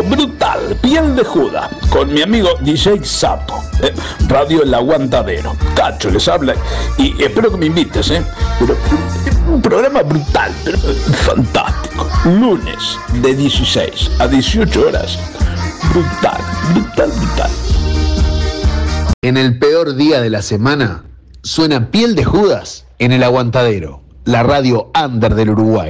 brutal, piel de Judas, con mi amigo DJ Sapo, ¿eh? Radio El Aguantadero. Cacho les habla y espero que me invites, ¿eh? Pero, un programa brutal, pero fantástico. Lunes de 16 a 18 horas. Brutal, brutal, brutal. En el peor día de la semana, suena Piel de Judas en el Aguantadero, la radio under del Uruguay.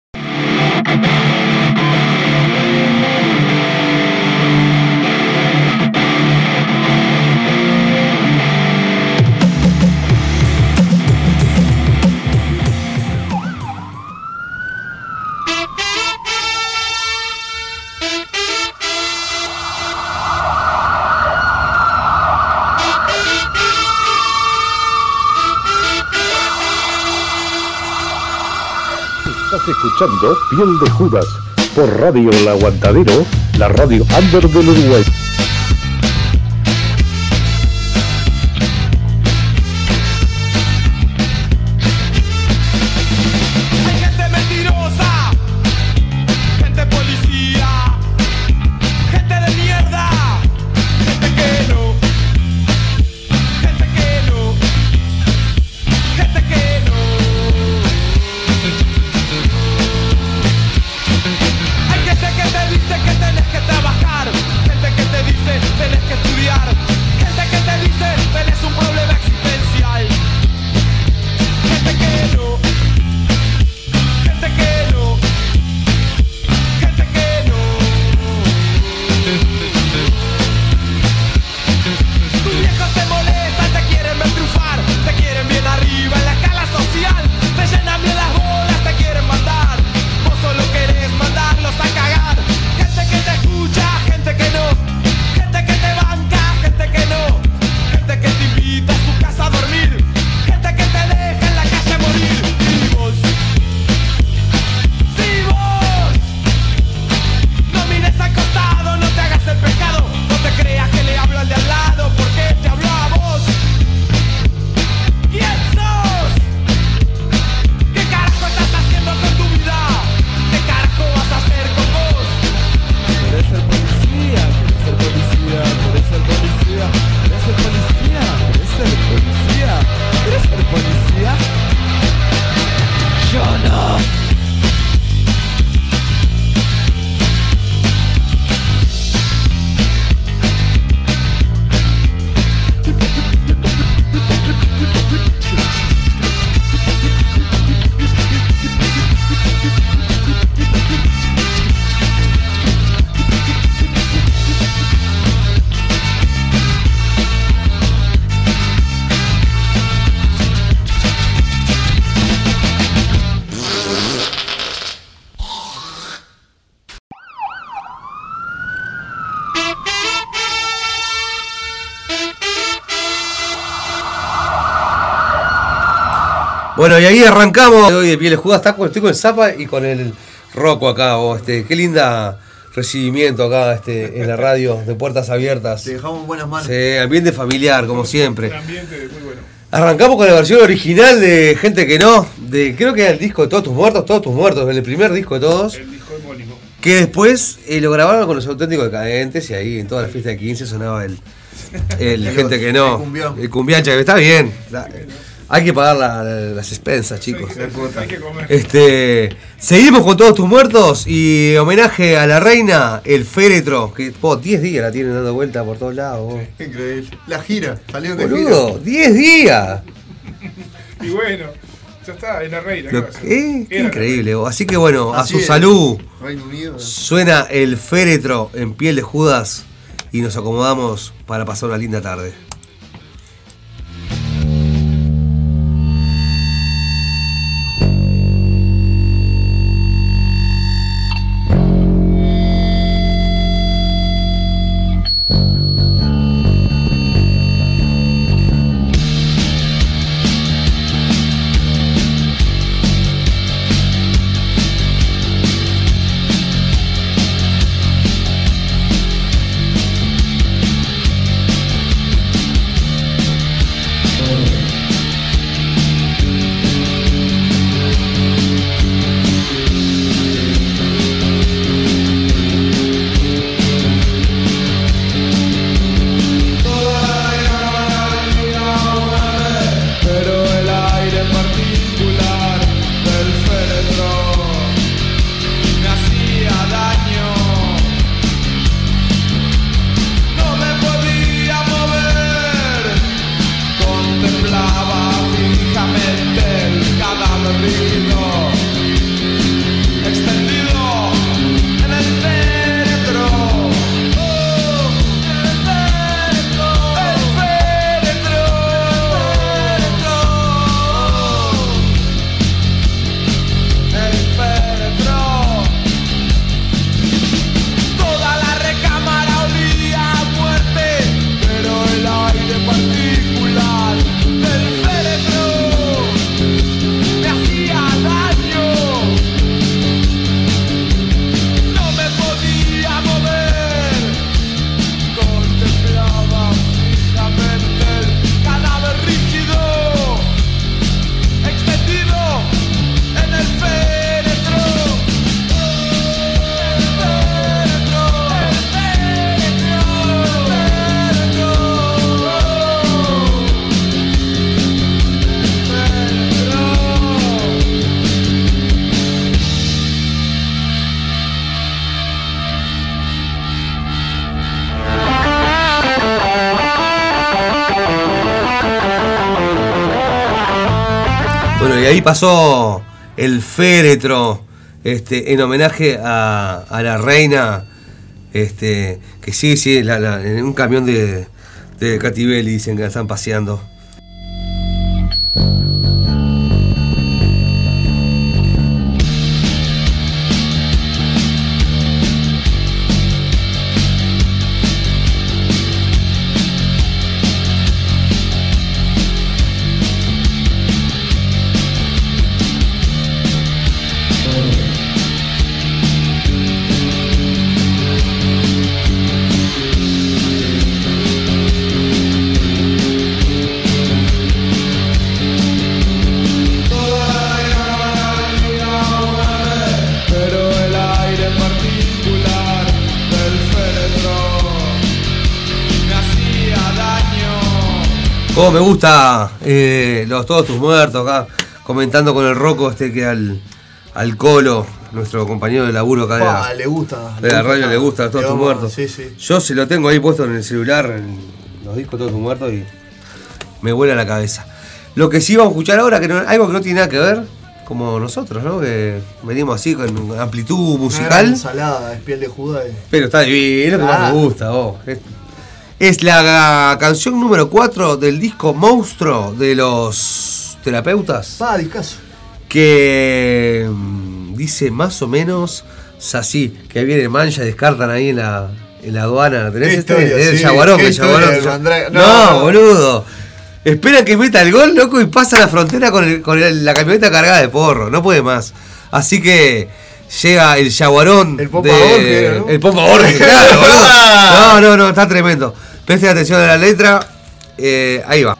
Escuchando Piel de Judas por Radio El Aguantadero, la radio under del Uruguay. Arrancamos. Hoy de Pieles Judas está con, estoy con el Zapa y con el Rocco acá. oh, este, qué linda recibimiento acá este, en la radio de puertas abiertas. Te dejamos en buenas manos. Sí, ambiente familiar, como siempre. Un ambiente muy bueno. Arrancamos con la versión original de Gente que no, de creo que era el disco de Todos tus muertos, Todos tus muertos, el primer disco de todos. El disco homónimo. Que después eh, lo grabaron con los auténticos decadentes y ahí en toda la fiesta de 15 sonaba el, el El gente que no. el cumbión. El cumbiancha, que está bien. La- hay que pagar la- la- las expensas, chicos. Hay que comer. Este, seguimos con todos tus muertos y homenaje a la reina, el féretro, que po, 10 días la tienen dando vuelta por todos lados. Increíble. La gira, salieron de Boludo, 10 días. Y bueno, ya está, es la reina. Lo- ¿qué. Qué increíble. vos. Así que bueno, a su es. salud. Reino Unido. Suena el féretro en piel de Judas y nos acomodamos para pasar una linda tarde. Pasó el féretro este, en homenaje a, la reina. Este, que sí, sí, en un camión de, de Catibelli dicen que la están paseando. Como me gusta eh, los todos tus muertos acá, comentando con el roco este que al, al colo, nuestro compañero de laburo acá de la- Pa, le gusta. de la radio le gusta todos tus muertos. Sí, sí. Yo se lo tengo ahí puesto en el celular, en los discos todos tus muertos y me vuela la cabeza. Lo que sí vamos a escuchar ahora, que no- algo que no tiene nada que ver, como nosotros, ¿no? Que venimos así con amplitud Una musical. ensalada, es piel de Judas. y- Pero está divino, es lo que más Ah. me gusta, vos. Es, es la canción número 4 del disco Monstruo de los terapeutas. Pa, discaso. Que mm, dice más o menos así, que viene mancha, descartan ahí en la, en la aduana. ¿Tenés este? historia, Es el sí, Yaguarón, qué que el Yaguarón- del Mandrake. No, No, boludo. Esperan que meta el gol, loco, y pasa la frontera con, el- con el- la camioneta cargada de porro. No puede más. Así que llega el Yaguarón. El Popa de- ¿no? El Popa Borges, claro, boludo. No, no, no, está tremendo. Presten atención a la letra. Eh, ahí va.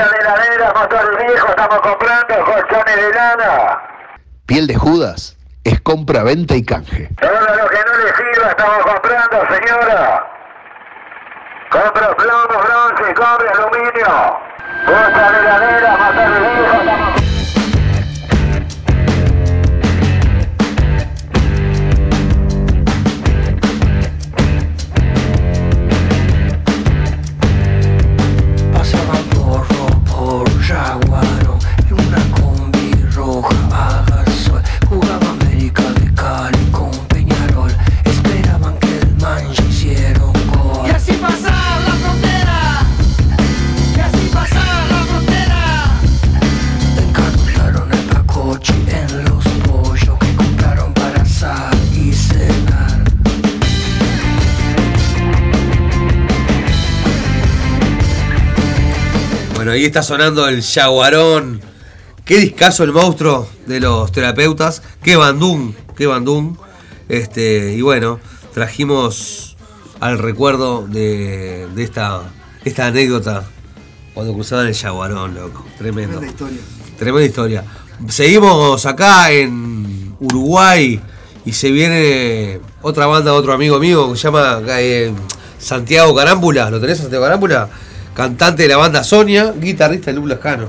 Bocha de heladera, motor viejo, estamos comprando colchones de lana. Piel de Judas es compra, venta y canje. Todo lo que no le sirva estamos comprando, señora. Compro plomo, bronce, cobre, aluminio. Bocha de heladera, motor viejo, estamos Bueno, ahí está sonando el Yaguarón. Qué discazo el monstruo de los terapeutas. Qué bandún, qué bandún. Este, y bueno, trajimos al recuerdo de, de esta, esta anécdota cuando cruzaban el Yaguarón, loco. Tremendo. Tremenda historia. Tremenda historia. Seguimos acá en Uruguay y se viene otra banda, otro amigo mío que se llama eh, Santiago Carámbula. ¿Lo tenés, Santiago Carámbula? Cantante de la banda Sonia, guitarrista de Lula Lascano.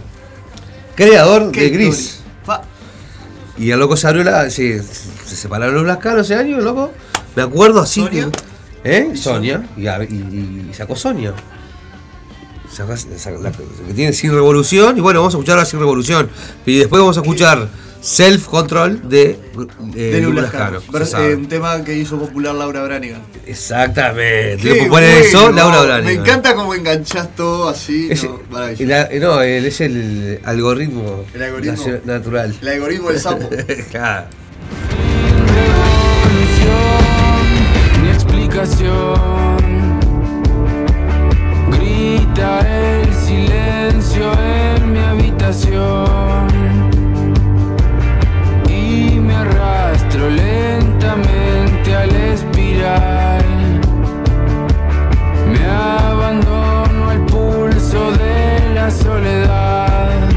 Creador Qué de Gris. Y el loco se abrió la. se separaron los Lascanos ese año, loco. Me acuerdo así ¿Sonia? que. ¿Eh? Sonia. Y, a- y- y sacó Sonia. Sacó- sacó la- que tiene Sin Revolución. Y bueno, vamos a escuchar la Sin Revolución. Y después vamos a escuchar Self Control de, eh, De sabe. eh, un tema que hizo popular Laura Branigan. Exactamente. Qué Lo que pone bueno, eso, Laura Branigan. Me encanta cómo enganchás todo así. Es, no, el a- no, el- es el algoritmo, El algoritmo. nacio- natural. El algoritmo del sapo. Claro. mi explicación. Grita el silencio en mi habitación lentamente al espiral. Me abandono al pulso de la soledad.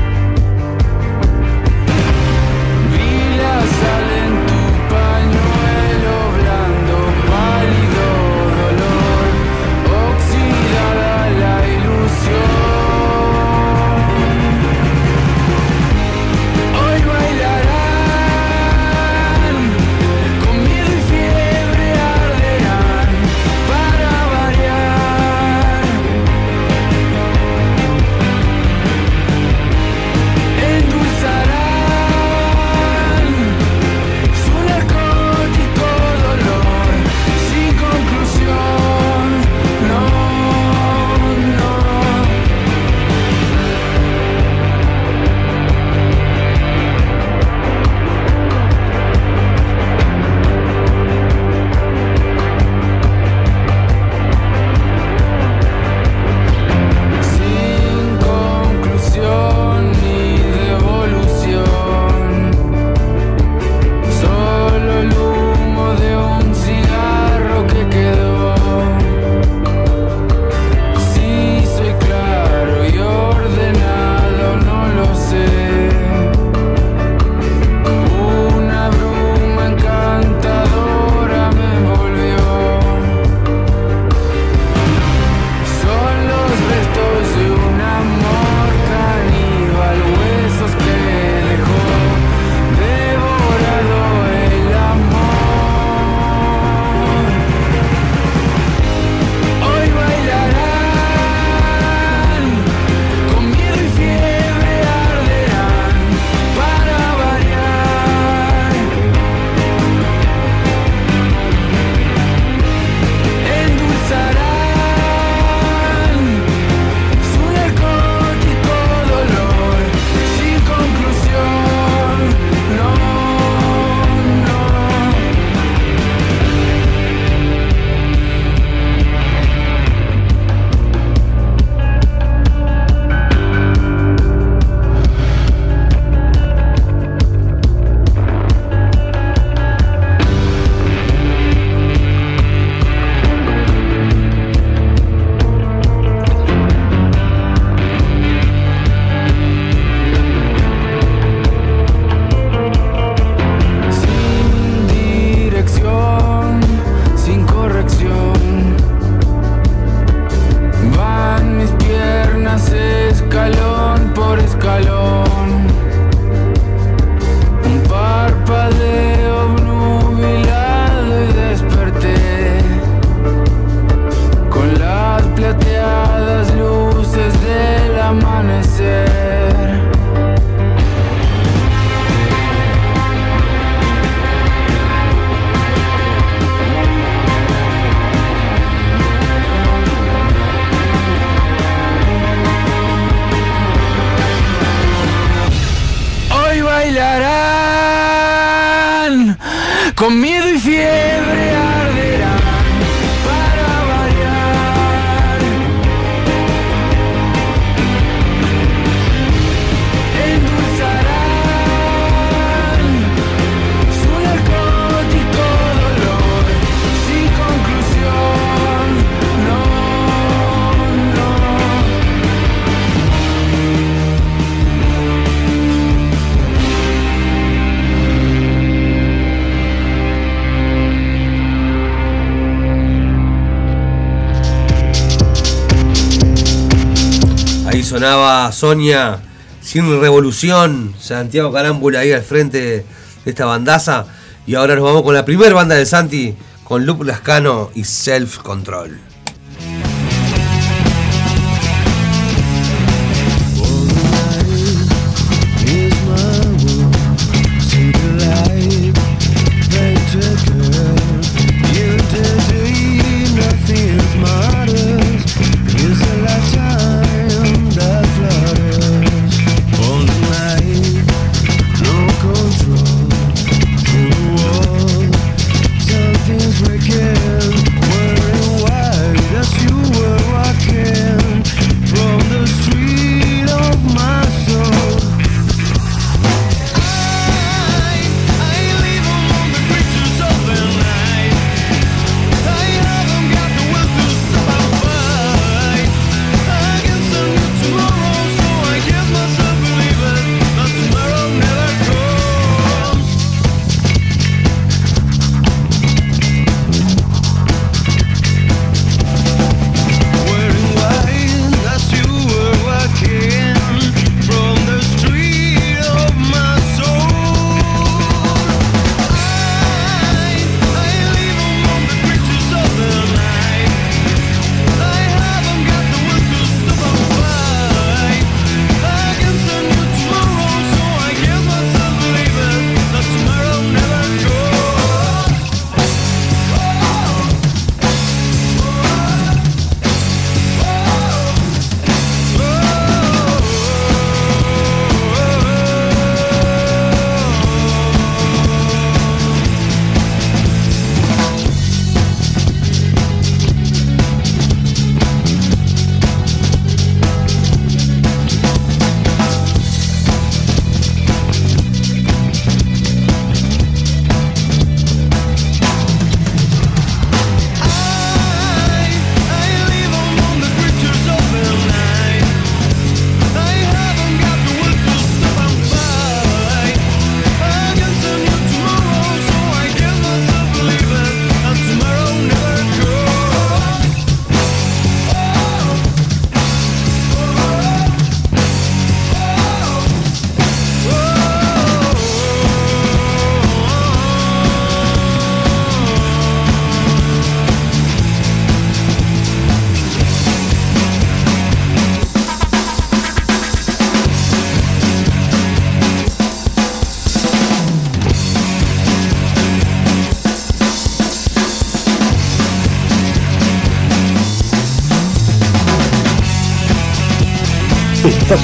Sonia sin revolución, Santiago Carámbula ahí al frente de esta bandaza. Y ahora nos vamos con la primera banda de Santi, con Luke Lascano y Self Control.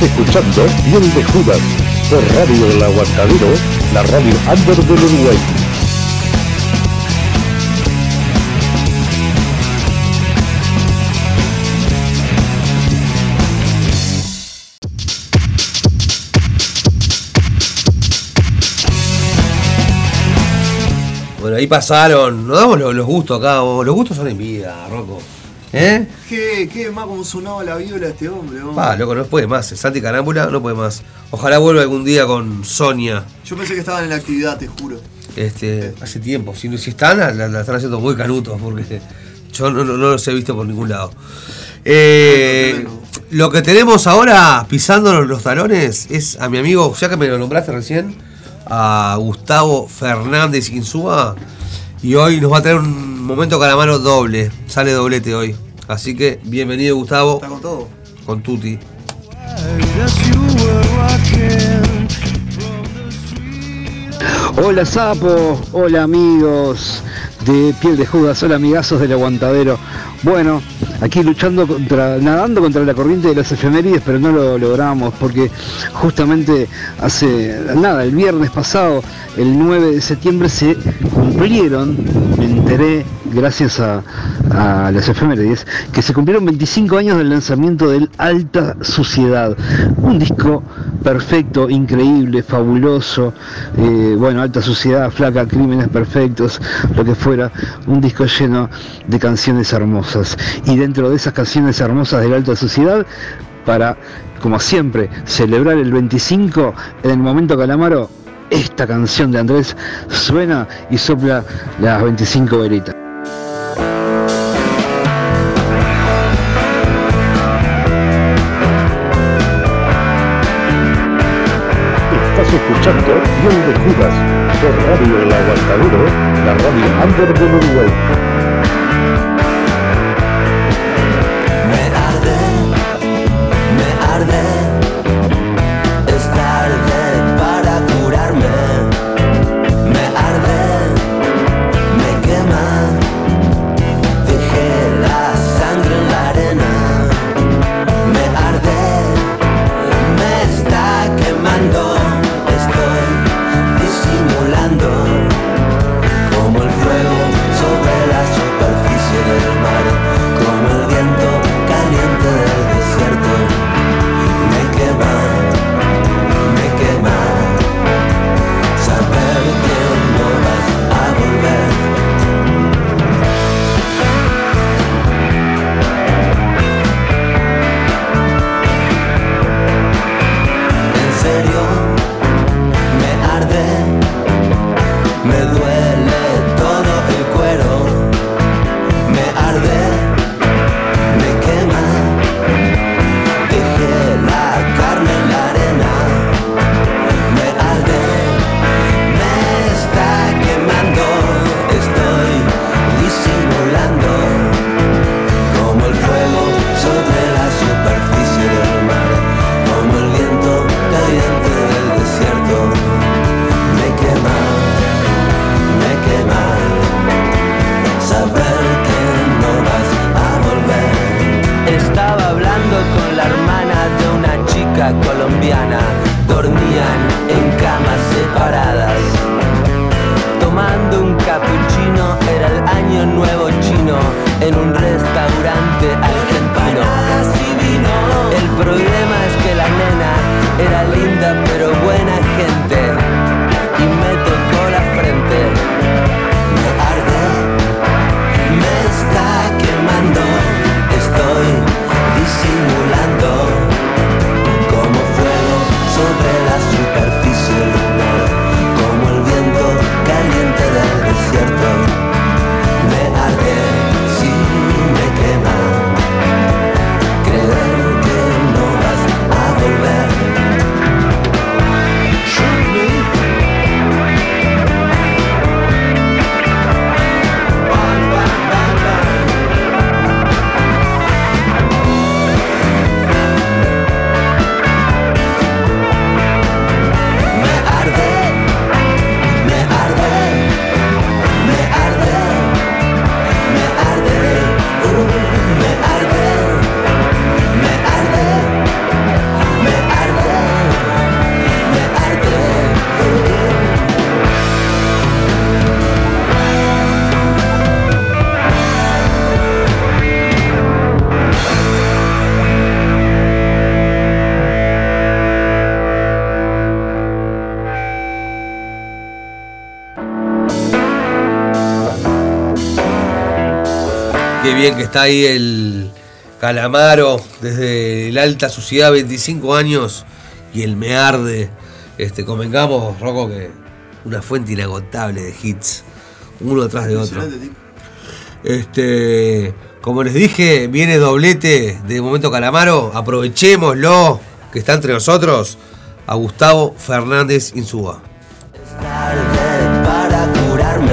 Escuchando Piel de Judas por Radio El Aguantadero, la radio under del Uruguay. Bueno, ahí pasaron. Nos damos los, gustos acá. Los gustos son en vida, Rocco. ¿Eh? ¿Qué, qué más como sonaba la viola este hombre? ¿no? Pa, loco, no puede más. Santi Carámbula no puede más. Ojalá vuelva algún día con Sonia. Yo pensé que estaban en la actividad, te juro. Este, hace tiempo. Si, si están, la, la están haciendo muy canutos porque yo no, no- no los he visto por ningún lado. Eh, lo que tenemos ahora pisándonos los talones es a mi amigo, ya que me lo nombraste recién, a Gustavo Fernández Insúa. Y hoy nos va a traer un momento calamaro doble. Sale doblete hoy. Así que bienvenido Gustavo. Está con todo. Con Tuti. Hola Sapo, hola amigos de Piel de Judas, hola amigazos del aguantadero. Bueno, aquí luchando contra, nadando contra la corriente de las efemérides, pero no lo logramos porque justamente hace nada, el viernes pasado, el 9 de septiembre, se cumplieron, me enteré gracias a, a las efemérides, que se cumplieron 25 años del lanzamiento del Alta Suciedad, un disco perfecto, increíble, fabuloso, eh, bueno, Alta Suciedad, Flaca, Crímenes Perfectos, lo que fuera, un disco lleno de canciones hermosas. Y dentro de esas canciones hermosas de la Alta Suciedad, para, como siempre, celebrar el 25, en el momento Calamaro, esta canción de Andrés suena y sopla las 25 escuchando Piel de Judas por Radio El Aguantadero, la radio under del Uruguay. Qué bien que está ahí el Calamaro desde la alta suciedad, 25 años, y el Me Arde. Este, convengamos, Rocco, que una fuente inagotable de hits, uno atrás de otro. Este, como les dije, viene doblete de Momento Calamaro, aprovechémoslo que está entre nosotros a Gustavo Fernández Insúa. para curarme.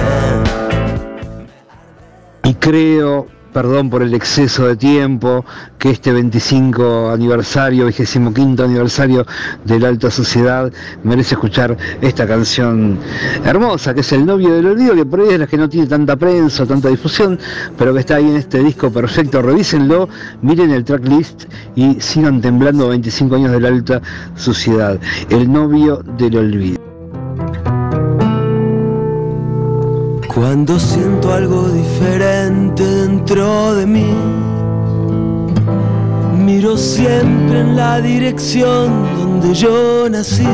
Y creo, perdón por el exceso de tiempo, que este 25 aniversario, 25 aniversario de la alta sociedad merece escuchar esta canción hermosa, que es El novio del olvido, que por ahí es la que no tiene tanta prensa, tanta difusión, pero que está ahí en este disco perfecto. Revísenlo, miren el tracklist y sigan temblando 25 años de la alta sociedad. El novio del olvido. Cuando siento algo diferente dentro de mí, miro siempre en la dirección donde yo nací.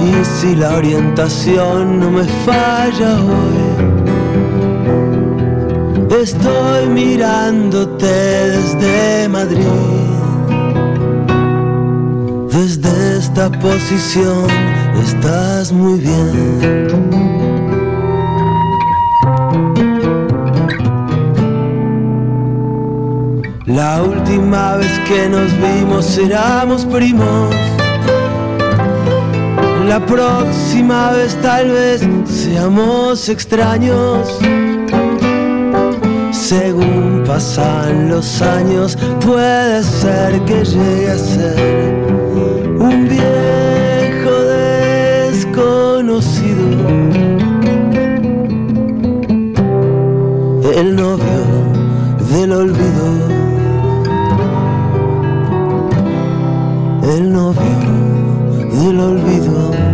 Y si la orientación no me falla hoy, estoy mirándote desde Madrid. Desde esta posición estás muy bien. La última vez que nos vimos éramos primos la próxima vez tal vez seamos extraños. Según pasan los años, puede ser que llegue a ser un viejo desconocido. El novio del olvido. El novio del olvido.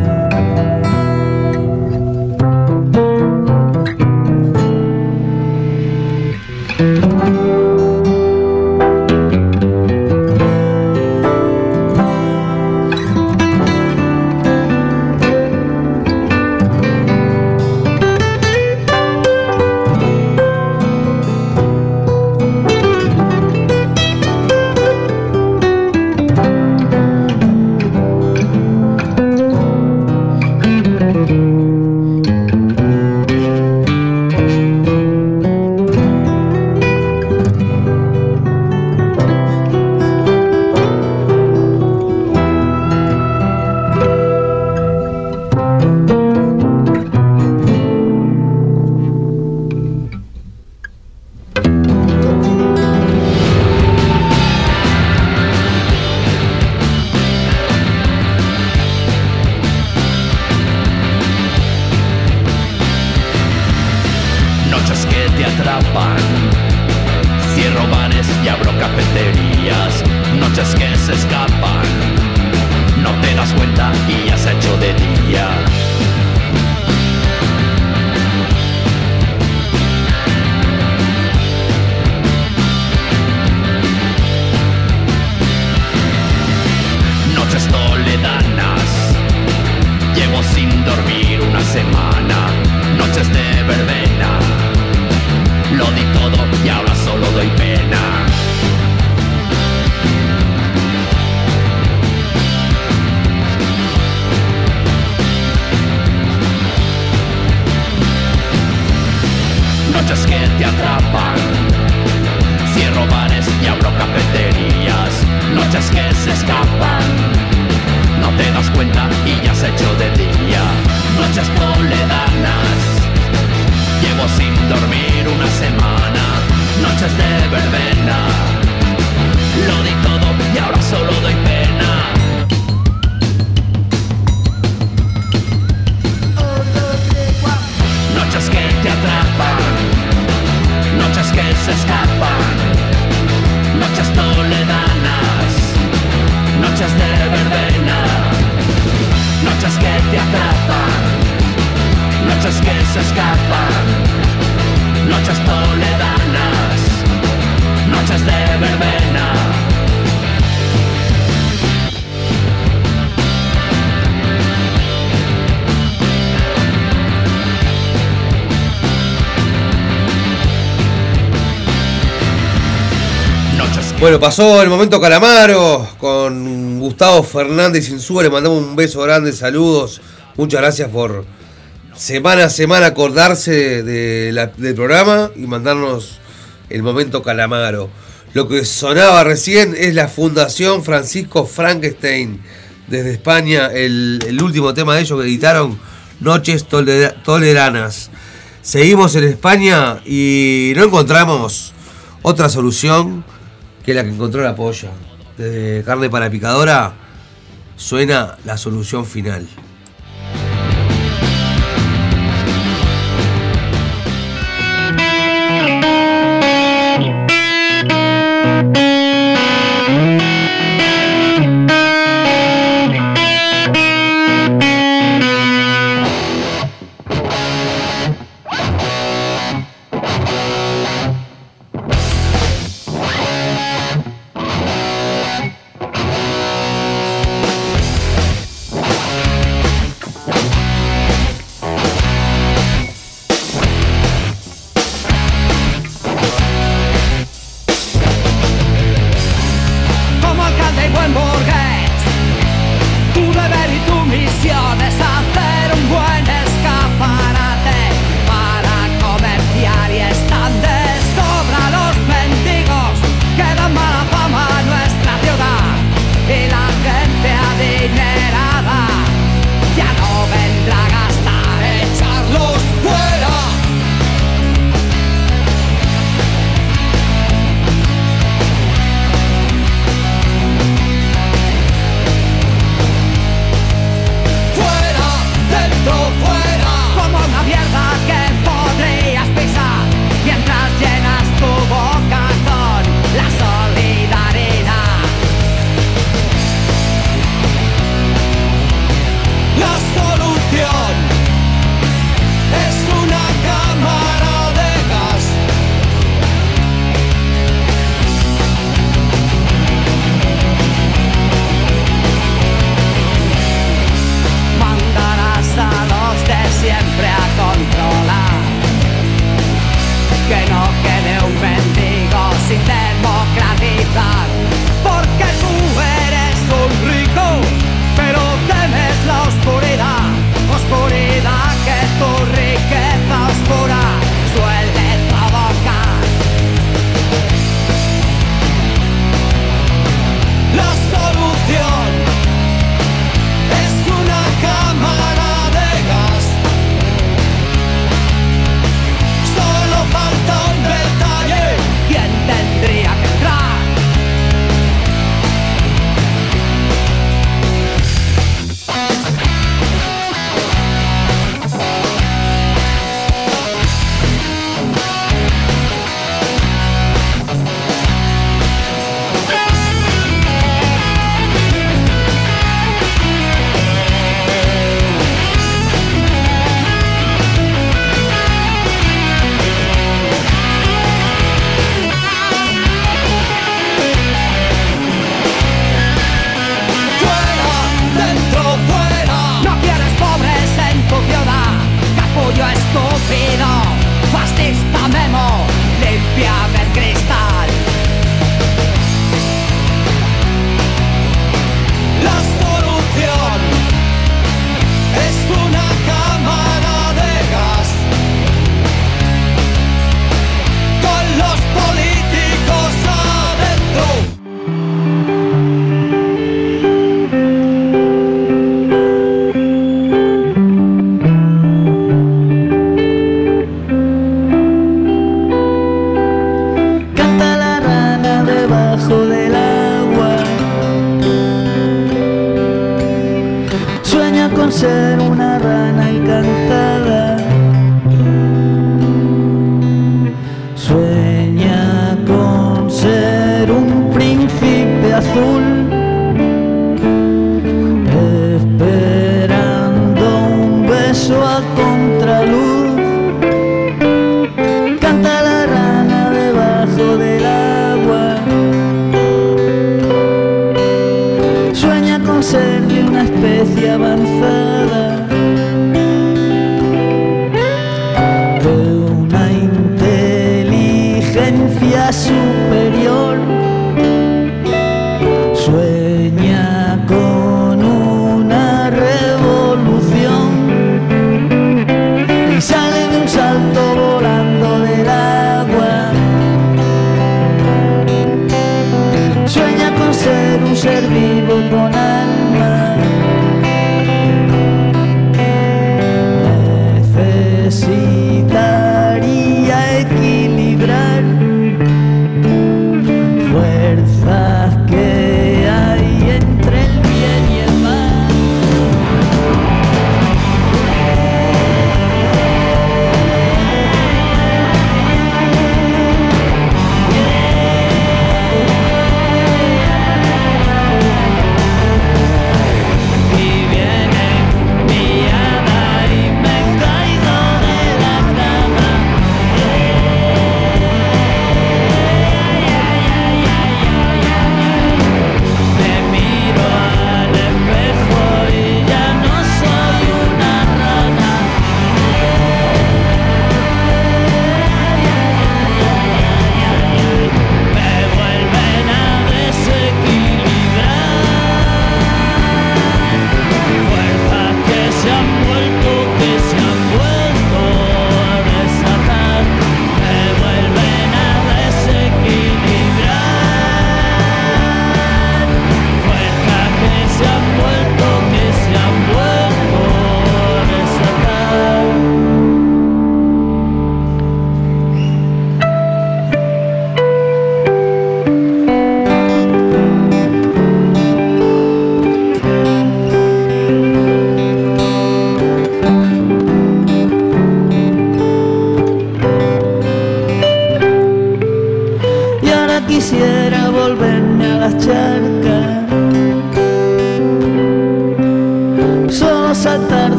Lo di todo y ahora solo doy pena. Bueno, pasó el momento Calamaro con Gustavo Fernández Insúa. Le mandamos un beso grande, saludos. Muchas gracias por semana a semana acordarse del programa y mandarnos el momento Calamaro. Lo que sonaba recién es la Fundación Francisco Frankenstein desde España, el, último tema de ellos que editaron, Noches Tolera- Toleranas. Seguimos en España y no encontramos otra solución que la que encontró la polla. Desde carne para picadora suena la solución final.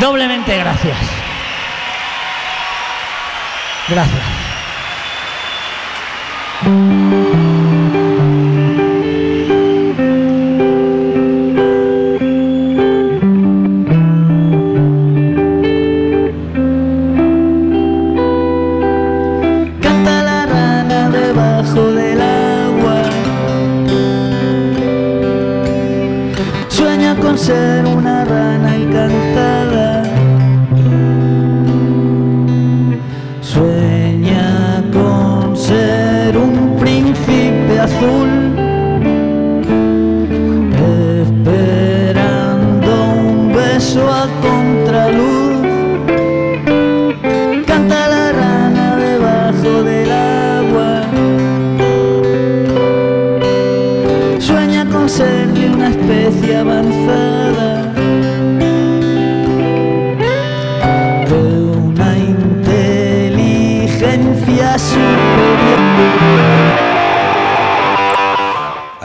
Doblemente gracias. Gracias.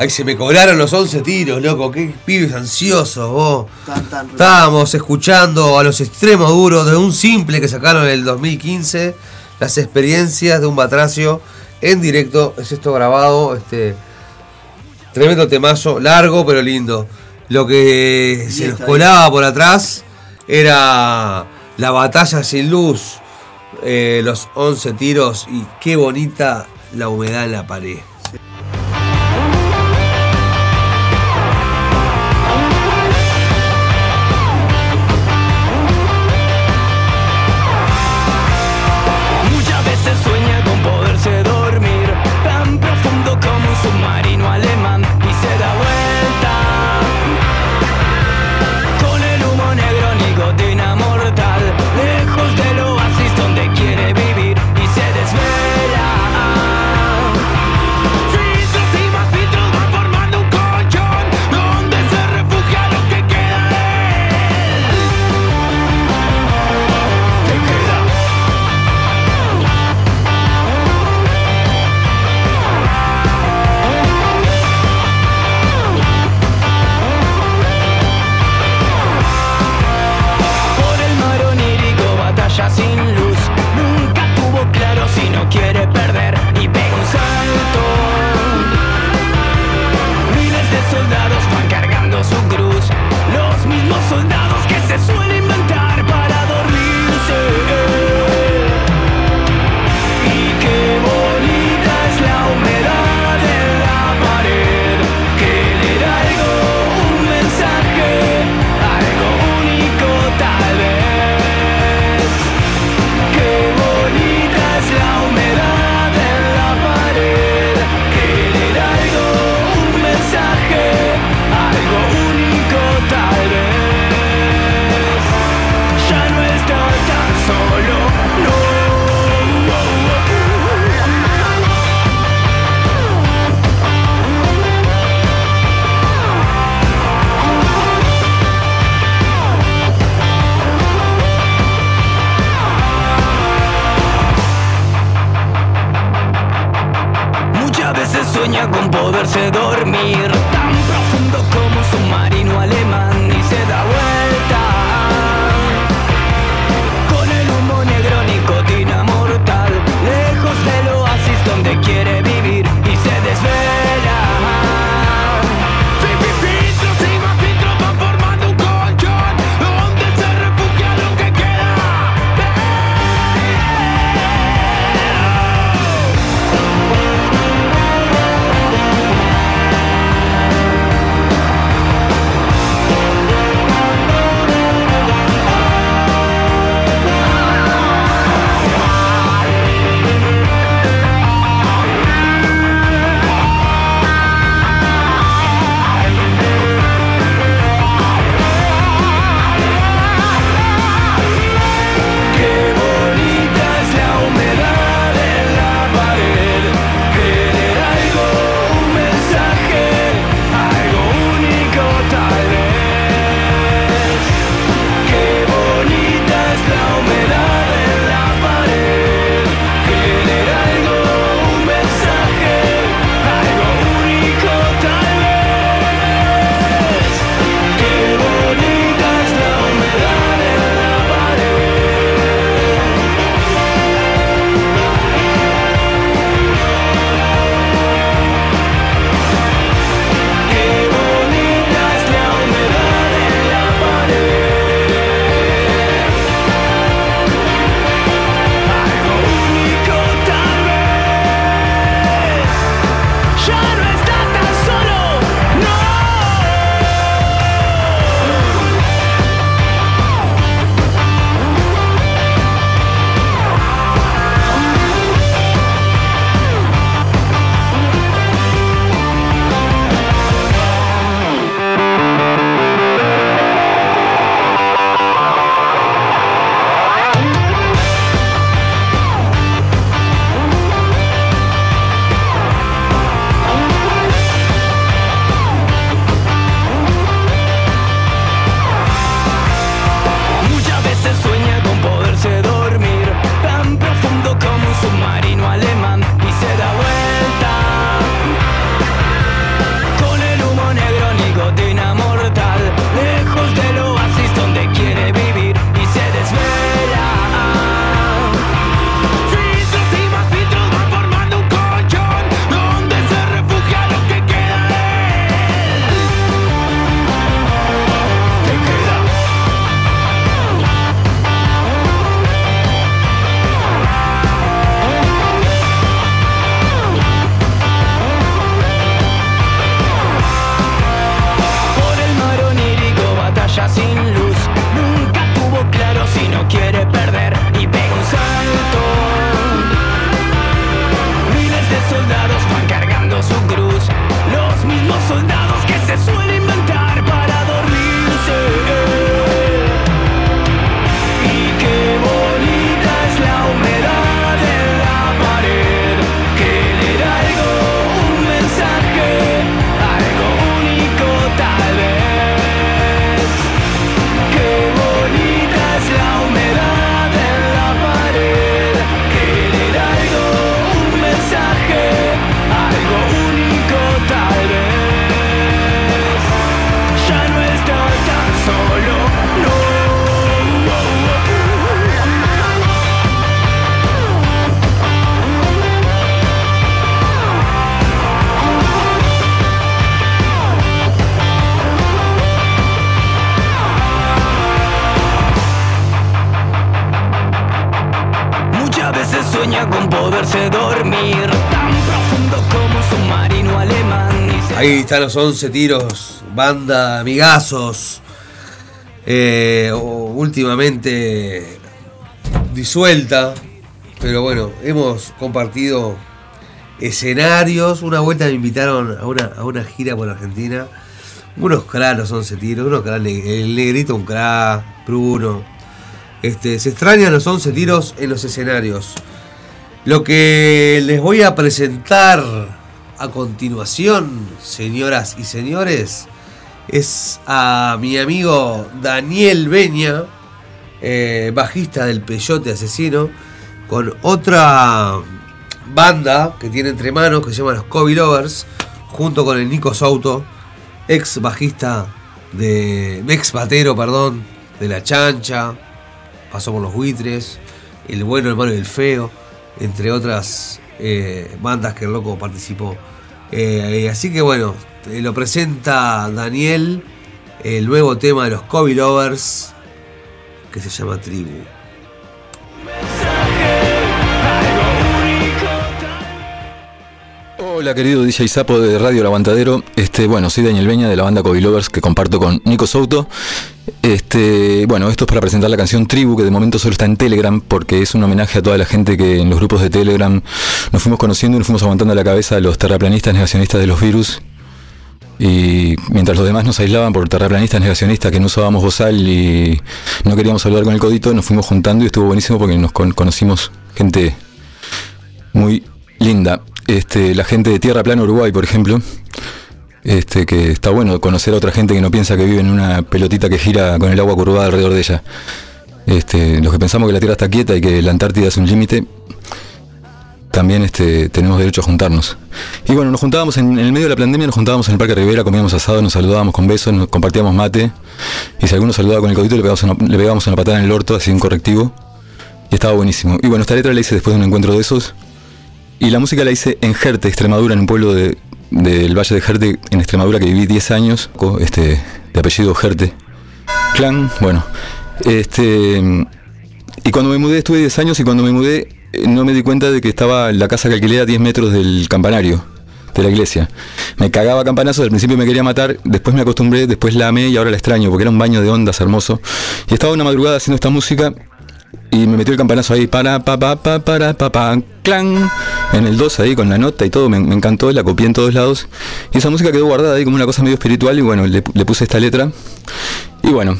Se me cobraron los 11 tiros, loco. Qué pibes ansiosos, vos. Estábamos escuchando a los extremos duros de un simple que sacaron en el 2015. Las experiencias de un batracio en directo. Es esto grabado. Este, tremendo temazo. Largo, pero lindo. Lo que se nos colaba por atrás era la batalla sin luz. Eh, los 11 tiros. Y qué bonita la humedad en la pared. sueña con poderse dormir. Están los 11 tiros, banda, amigazos. eh, últimamente disuelta. Pero bueno, hemos compartido escenarios. Una vuelta me invitaron a una, a una gira por Argentina. Unos crack los 11 tiros, unos crack, el negrito un crack, Bruno. Este, se extrañan los 11 tiros en los escenarios. Lo que les voy a presentar a continuación, señoras y señores, es a mi amigo Daniel Beña, eh, bajista del Peyote Asesino, con otra banda que tiene entre manos que se llama los Kobe Lovers, junto con el Nico Souto, ex bajista de. ex batero, perdón, de La Chancha, pasó por los buitres, el bueno, el malo y el feo, entre otras eh, bandas que el loco participó. Eh, así que bueno, eh, lo presenta Daniel, el nuevo tema de los Kobe Lovers, que se llama Tribu. Hola querido DJ Sapo de Radio El Aguantadero. Este, bueno, soy Daniel Beña de la banda Kobe Lovers que comparto con Nico Souto. Este, bueno, esto es para presentar la canción Tribu, que de momento solo está en Telegram, porque es un homenaje a toda la gente que en los grupos de Telegram nos fuimos conociendo y nos fuimos aguantando la cabeza a los terraplanistas negacionistas de los virus. Y mientras los demás nos aislaban por terraplanistas negacionistas que no usábamos bozal y no queríamos saludar con el codito, nos fuimos juntando y estuvo buenísimo porque nos con- conocimos gente muy linda. Este, la gente de Tierra Plana Uruguay, por ejemplo, este, que está bueno conocer a otra gente que no piensa que vive en una pelotita que gira con el agua curvada alrededor de ella. Este, los que pensamos que la Tierra está quieta y que la Antártida es un límite, también este, tenemos derecho a juntarnos. Y bueno, nos juntábamos en, el medio de la pandemia, nos juntábamos en el Parque Rivera, comíamos asado, nos saludábamos con besos, nos compartíamos mate. Y si alguno saludaba con el codito, le pegábamos una, le patada en el orto, así un correctivo. Y estaba buenísimo. Y bueno, esta letra la hice después de un encuentro de esos. Y la música la hice en Jerte, Extremadura, en un pueblo de- del Valle de Jerte, en Extremadura, que viví 10 años, este, de apellido Jerte. Clan, bueno. Este, y cuando me mudé, estuve 10 años y cuando me mudé eh, no me di cuenta de que estaba la casa que alquilé a 10 metros del campanario de la iglesia. Me cagaba campanazos, al principio me quería matar, después me acostumbré, después la amé y ahora la extraño, porque era un baño de ondas hermoso. Y estaba una madrugada haciendo esta música y me metió el campanazo ahí, para, pa, pa, pa, para, pa, clan, en el 2 ahí con la nota y todo, me, me encantó, la copié en todos lados. Y esa música quedó guardada ahí como una cosa medio espiritual y bueno, le, puse esta letra. Y bueno,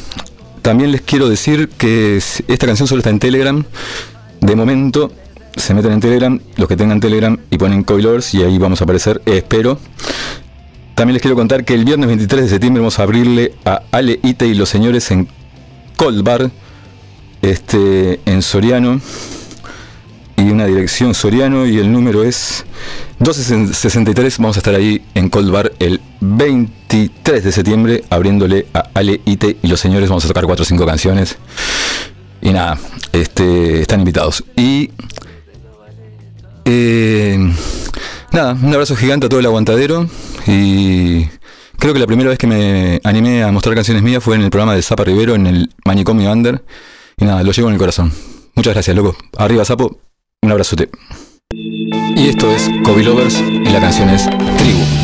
también les quiero decir que esta canción solo está en Telegram. De momento se meten en Telegram, los que tengan Telegram y ponen Coilors y ahí vamos a aparecer, espero. También les quiero contar que el viernes 23 de septiembre vamos a abrirle a Ale Ite y los señores en Cold Bar, este, en Soriano. Y una dirección Soriano y el número es 1263. Vamos a estar ahí en Cold Bar el 23 de septiembre abriéndole a Ale Ite y los señores. Vamos a tocar 4 o 5 canciones. Y nada, este, están invitados. Y eh, nada, un abrazo gigante a todo el aguantadero. Y creo que la primera vez que me animé a mostrar canciones mías fue en el programa de Zapa Rivero, en el Manicomio Under. Y nada, lo llevo en el corazón. Muchas gracias, loco. Arriba, Sapo. Un abrazote. Y esto es Kobe Lovers y la canción es Tribu.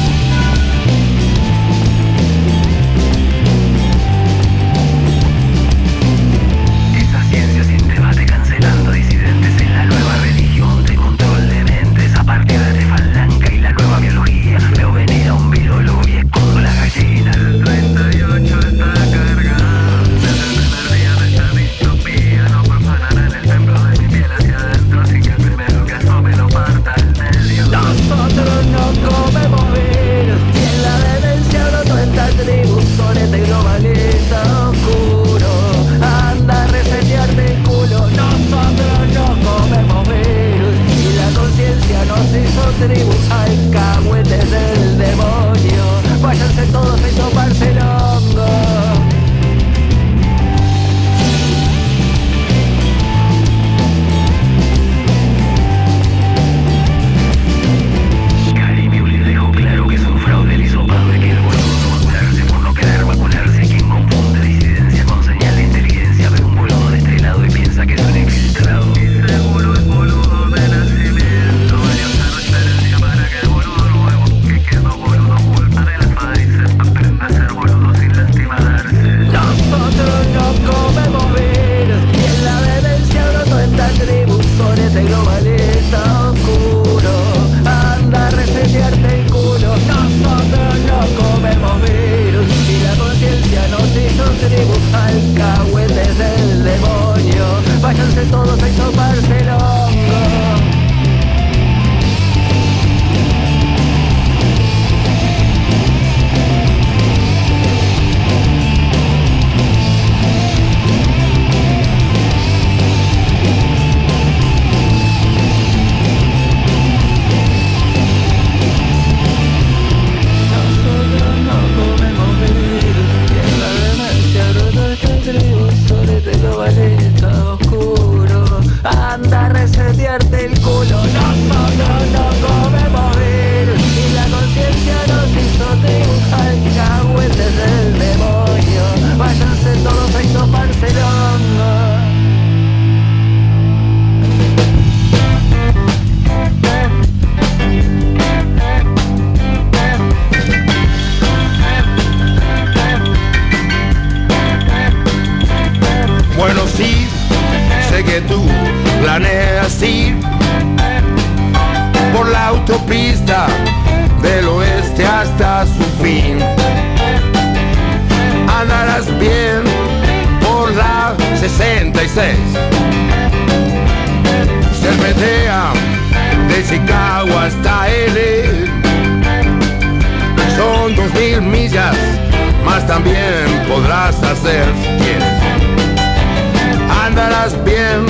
Andarás bien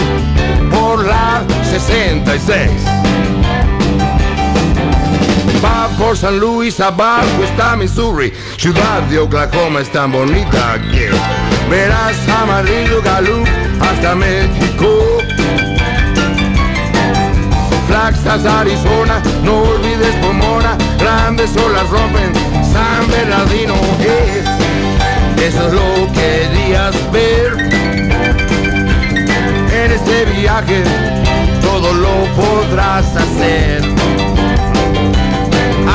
por la 66. Va por San Luis, abajo está Missouri. Ciudad de Oklahoma es tan bonita que verás Amarillo Galú hasta México. Flaxas, Arizona, no olvides Pomona, grandes olas rompen San Bernardino. Es, eso es lo que querías ver. En este viaje todo lo podrás hacer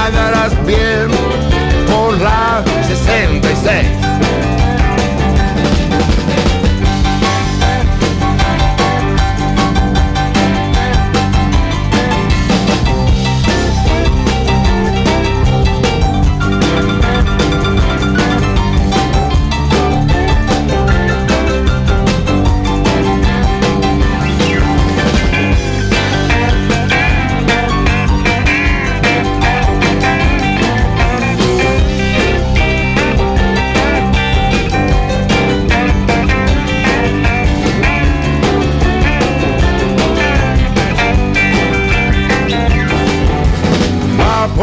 andarás bien por la 66.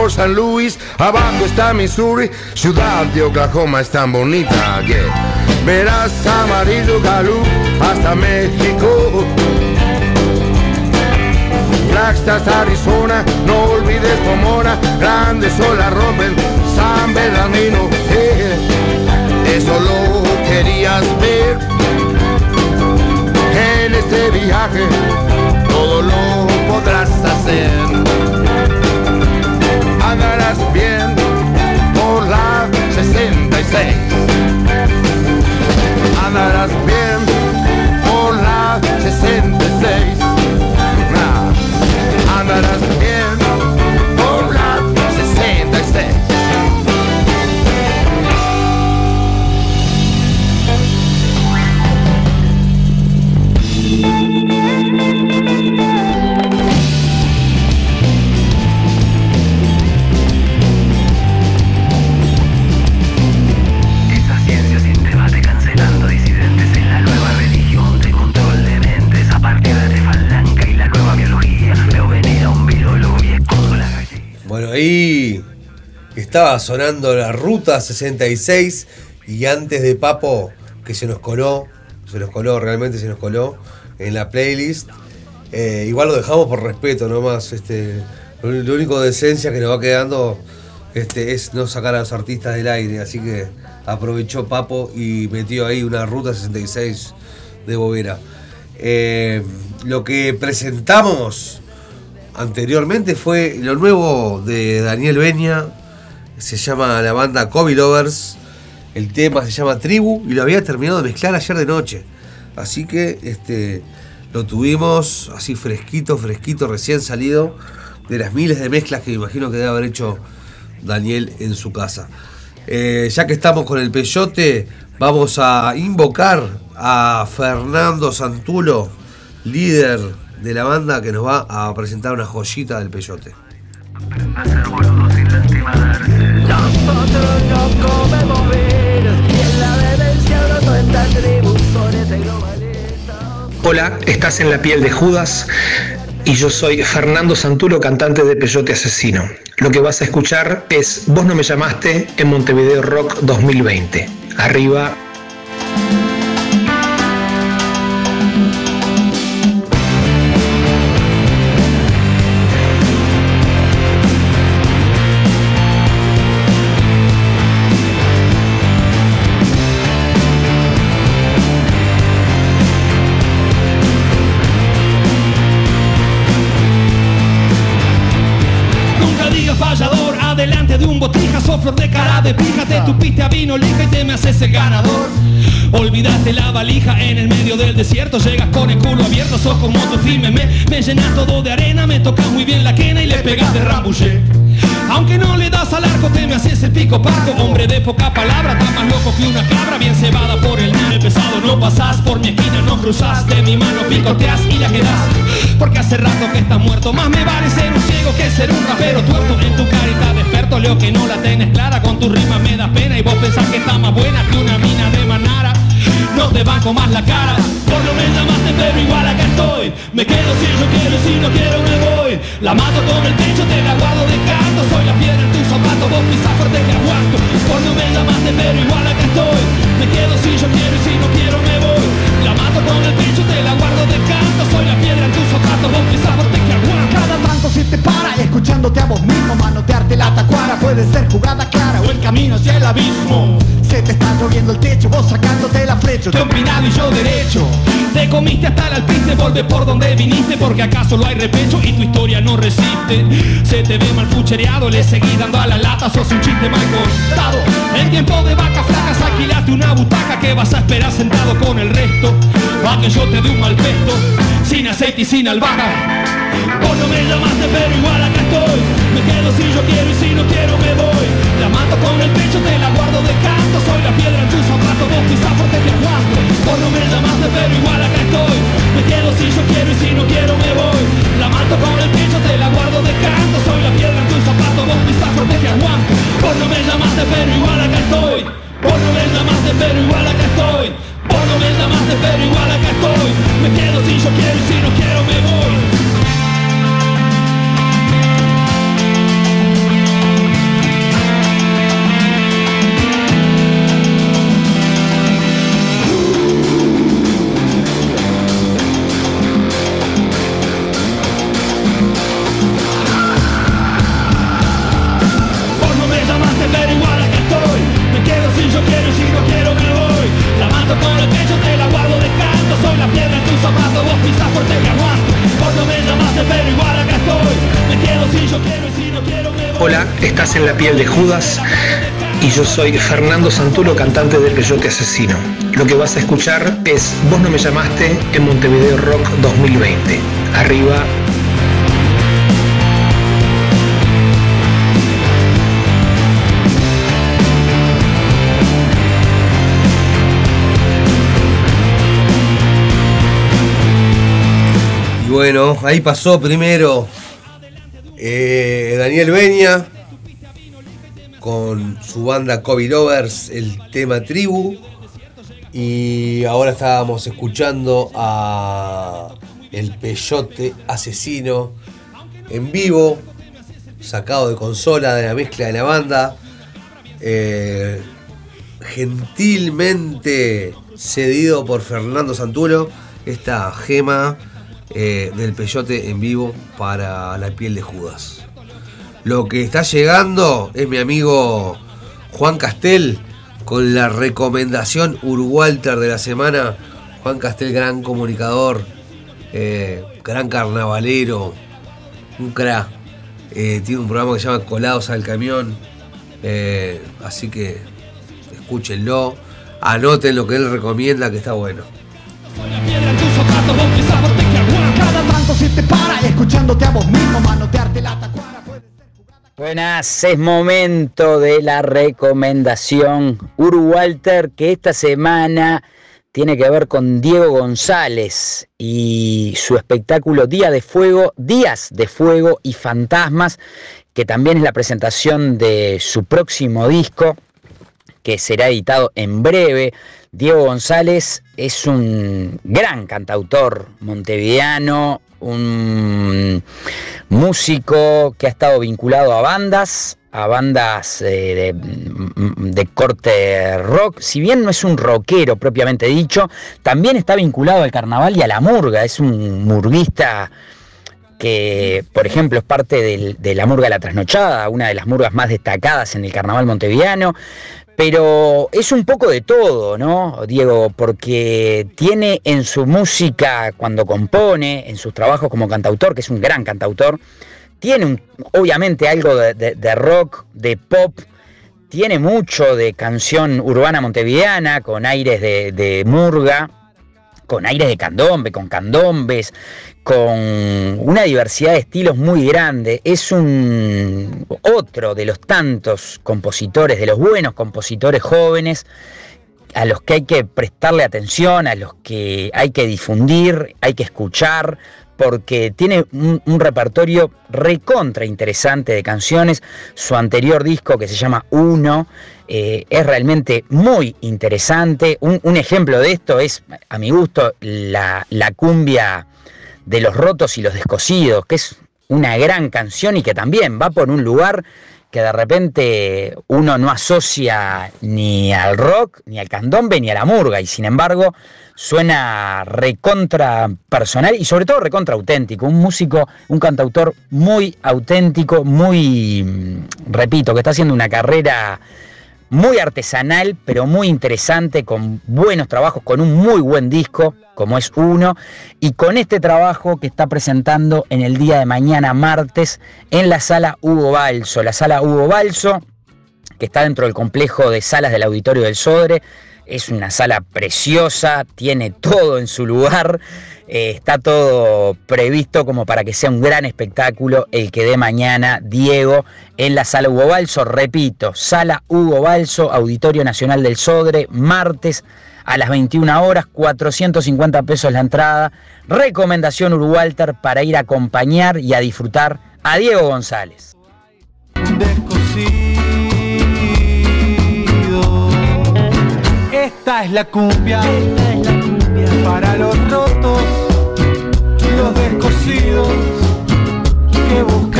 San Luis, abajo está Missouri, ciudad de Oklahoma es tan bonita que verás amarillo galú hasta México. Flagstaff, Arizona, no olvides Pomona, grandes olas rompen San Bernardino. eso lo querías ver en este viaje, todo lo podrás hacer andarás bien por la 66. Estaba sonando la ruta 66 y antes de Papo, que se nos coló, se nos coló, realmente se nos coló en la playlist. Eh, igual lo dejamos por respeto nomás. Este, lo, lo único de esencia que nos va quedando este, es no sacar a los artistas del aire. Así que aprovechó Papo y metió ahí una ruta 66 de Bobera. Eh, lo que presentamos anteriormente fue lo nuevo de Daniel Beña. Se llama la banda Kobe Lovers. El tema se llama Tribu y lo había terminado de mezclar ayer de noche. Así que este, lo tuvimos así fresquito, fresquito, recién salido de las miles de mezclas que me imagino que debe haber hecho Daniel en su casa. Eh, ya que estamos con el peyote, vamos a invocar a Fernando Santulo, líder de la banda, que nos va a presentar una joyita del peyote. Hola, estás en la piel de Judas y yo soy Fernando Santulo, cantante de Peyote Asesino. Lo que vas a escuchar es Vos no me llamaste en Montevideo Rock 2020. Arriba. Desierto, llegas con el culo abierto, sos como tu me, llenas todo de arena, me tocas muy bien la quena y le pegas de rambuché. Aunque no le das al arco, te me haces el pico psicopaco, hombre de poca palabra, tan más loco que una cabra, bien cebada por el niño pesado. No pasás por mi esquina, no cruzás de mi mano, picoteás y la quedás. Porque hace rato que estás muerto, más me vale ser un ciego que ser un rapero tuerto. En tu carita de experto, leo que no la tenés clara, con tu rima me da pena y vos pensás que está más buena que una mina de manara. No te banco más la cara, por no me llamaste pero igual acá estoy. Me quedo si yo quiero y si no quiero me voy. La mato con el pecho, te la guardo de canto. Soy la piedra en tu zapato, vos pisás fuerte que aguanto. Por no me llamaste pero igual acá estoy. Me quedo si yo quiero y si no quiero me voy. La mato con el pecho, te la guardo de canto. Soy la piedra en tu zapato, vos fuerte que si te para escuchándote a vos mismo Manotearte la tacuara puede ser jugada clara O el camino hacia el abismo. Se te está lloviendo el techo, vos sacándote la flecha Yo empinado y yo derecho. Te comiste hasta el alpiste, volve por donde viniste Porque acá solo hay repecho y tu historia no resiste. Se te ve mal puchereado, le seguí dando a la lata Sos un chiste mal contado. En tiempo de vacas flacas alquilate una butaca Que vas a esperar sentado con el resto Pa' que yo te dé un mal pesto Sin aceite y sin albahaca. Vos no me llamaste pero igual acá estoy. Me quedo si yo quiero y si no quiero me voy. La mato con el pecho, te la guardo de canto. Soy la piedra en tu zapato, vos pisás fuerte que aguanto. Vos no me llamaste pero igual acá estoy. Me quedo si yo quiero y si no quiero me voy. La mato con el pecho, te la guardo de canto. Soy la piedra en tu zapato, vos pisás fuerte que aguanto. Vos no me llamaste pero igual acá estoy. Vos no me llamaste pero igual acá estoy Vos no me llamaste pero igual acá estoy. Me quedo si yo quiero y si no quiero me voy en la piel de Judas y yo soy Fernando Santulo, cantante de Peyote Asesino. Lo que vas a escuchar es Vos no me llamaste en Montevideo Rock 2020. Arriba Y bueno, ahí pasó primero eh, Daniel Beña con su banda Kobe Lovers, el tema Tribu. Y ahora estábamos escuchando a El Peyote Asesino en vivo, sacado de consola de la mezcla de la banda. eh, gentilmente cedido por Fernando Santulo esta gema eh, del peyote en vivo para la piel de Judas. Lo que está llegando es mi amigo Juan Castel con la recomendación Urwalter de la semana. Juan Castel, gran comunicador, eh, gran carnavalero, un crack. Eh, tiene un programa que se llama Colados al Camión. eh, así que escúchenlo. Anoten lo que él recomienda, que está bueno. Escuchándote a vos mismo Manotearte Buenas, es momento de la recomendación Uru Walter que esta semana tiene que ver con Diego González y su espectáculo Día de Fuego, Días de Fuego y Fantasmas, que también es la presentación de su próximo disco que será editado en breve. Diego González es un gran cantautor montevideano, un músico que ha estado vinculado a bandas, a bandas eh, de, de corte rock. Si bien no es un rockero propiamente dicho, también está vinculado al carnaval y a la murga. Es un murguista que, por ejemplo, es parte de la Murga La Trasnochada, una de las murgas más destacadas en el carnaval montevideano. Pero es un poco de todo, ¿no, Diego? Porque tiene en su música, cuando compone, en sus trabajos como cantautor, que es un gran cantautor, tiene un- obviamente algo de, rock, de pop, tiene mucho de canción urbana montevideana, con aires de, de murga, con aires de candombe, con candombes, con una diversidad de estilos muy grande. Es un otro de los tantos compositores, de los buenos compositores jóvenes a los que hay que prestarle atención, a los que hay que difundir, hay que escuchar, porque tiene un, repertorio recontra interesante de canciones. Su anterior disco, que se llama Uno, eh, es realmente muy interesante. Un, ejemplo de esto es, a mi gusto, la cumbia de los rotos y los descosidos, que es una gran canción y que también va por un lugar que de repente uno no asocia ni al rock, ni al candombe, ni a la murga, y sin embargo suena recontra personal y sobre todo recontra auténtico. Un músico, un cantautor muy auténtico, muy, mm, repito, que está haciendo una carrera muy artesanal, pero muy interesante, con buenos trabajos, con un muy buen disco, como es uno, y con este trabajo que está presentando en el día de mañana, martes, en la sala Hugo Balso. La sala Hugo Balso, que está dentro del complejo de salas del Auditorio del Sodre, es una sala preciosa, tiene todo en su lugar, eh, está todo previsto como para que sea un gran espectáculo el que dé mañana Diego en la sala Hugo Balso. Repito, sala Hugo Balso, Auditorio Nacional del Sodre, martes a las 21 horas, 450 pesos la entrada. Recomendación Uruwalter para ir a acompañar y a disfrutar a Diego González. Esta es la cumbia, para los rotos, los descosidos que buscarán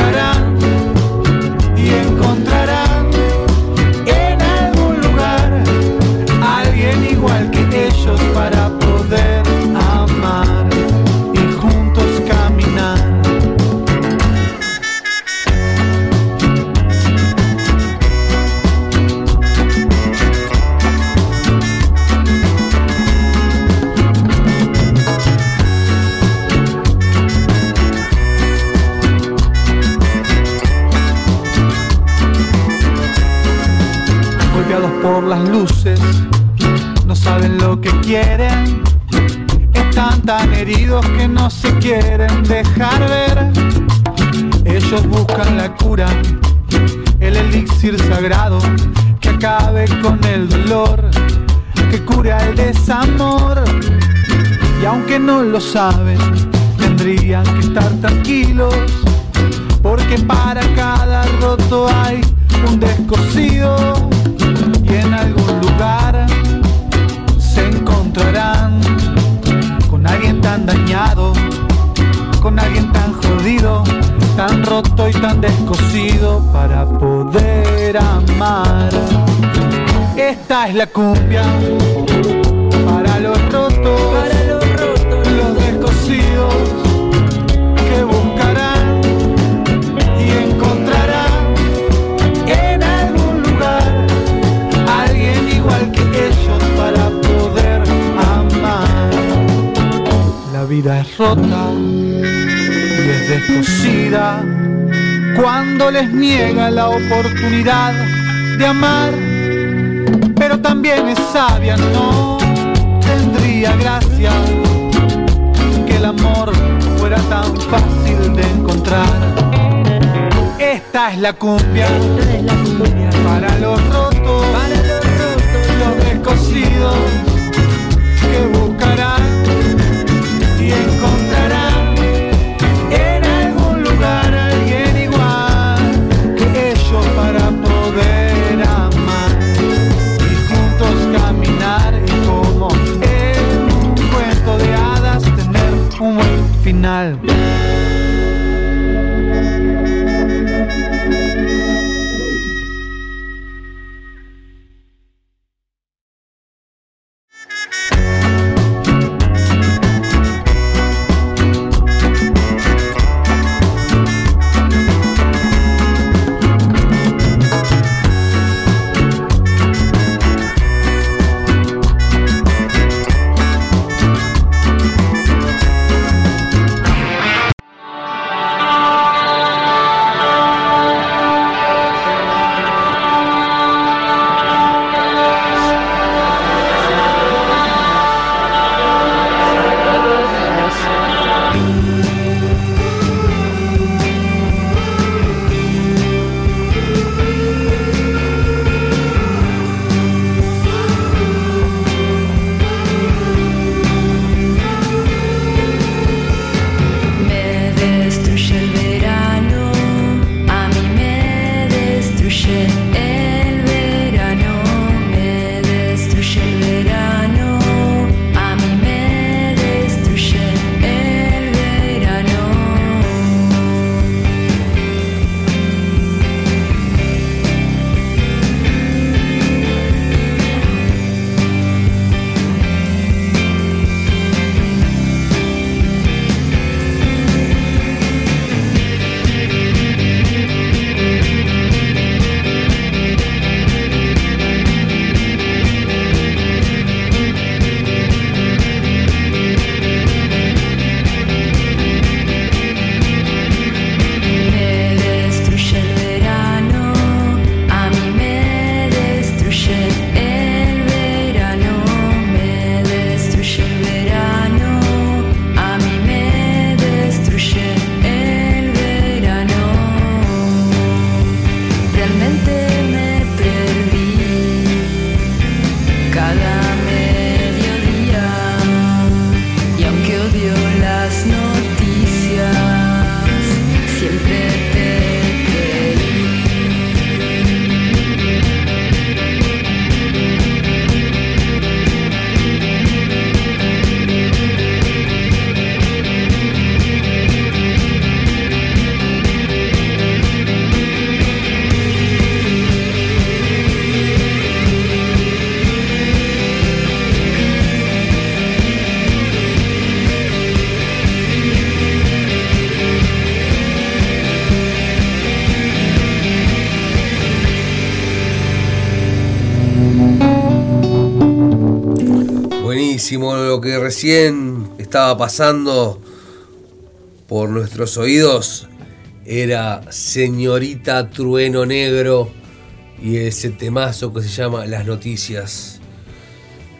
por las luces, no saben lo que quieren, están tan heridos que no se quieren dejar ver. Ellos buscan la cura, el elixir sagrado que acabe con el dolor, que cure el desamor. Y aunque no lo saben, tendrían que estar tranquilos, porque para cada roto hay un descosido y en algún lugar se encontrarán con alguien tan dañado, con alguien tan jodido, tan roto y tan descosido para poder amar. Esta es la cumbia vida es rota y es descosida cuando les niega la oportunidad de amar, pero también es sabia, no tendría gracia que el amor fuera tan fácil de encontrar. Esta es la cumbia, para los rotos, los descosidos que buscarán final. Recién estaba pasando por nuestros oídos. Era Señorita Trueno Negro y ese temazo que se llama Las Noticias.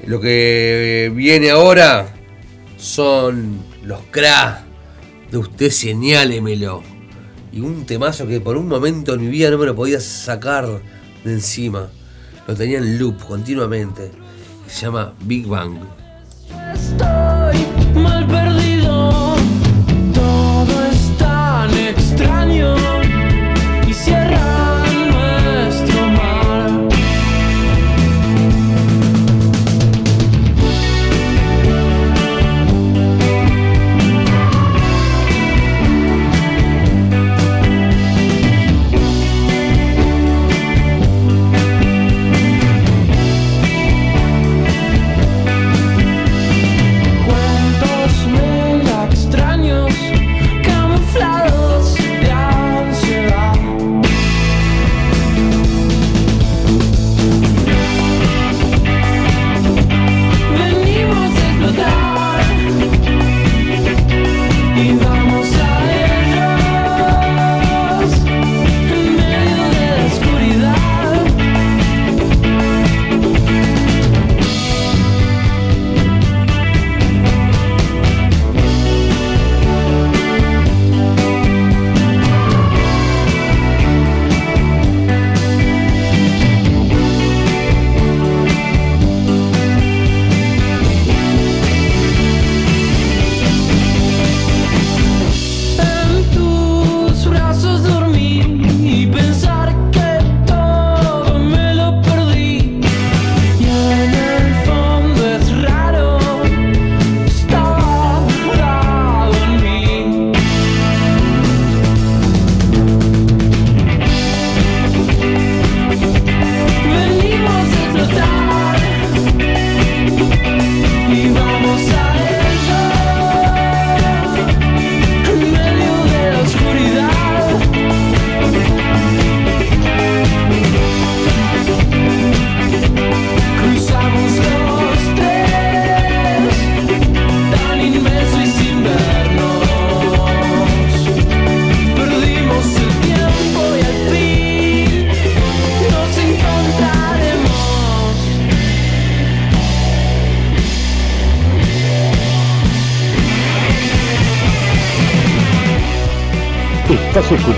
Lo que viene ahora son los cra de usted señálemelo. Y un temazo que por un momento en mi vida no me lo podía sacar de encima. Lo tenía en loop continuamente. Se llama Big Bang. Y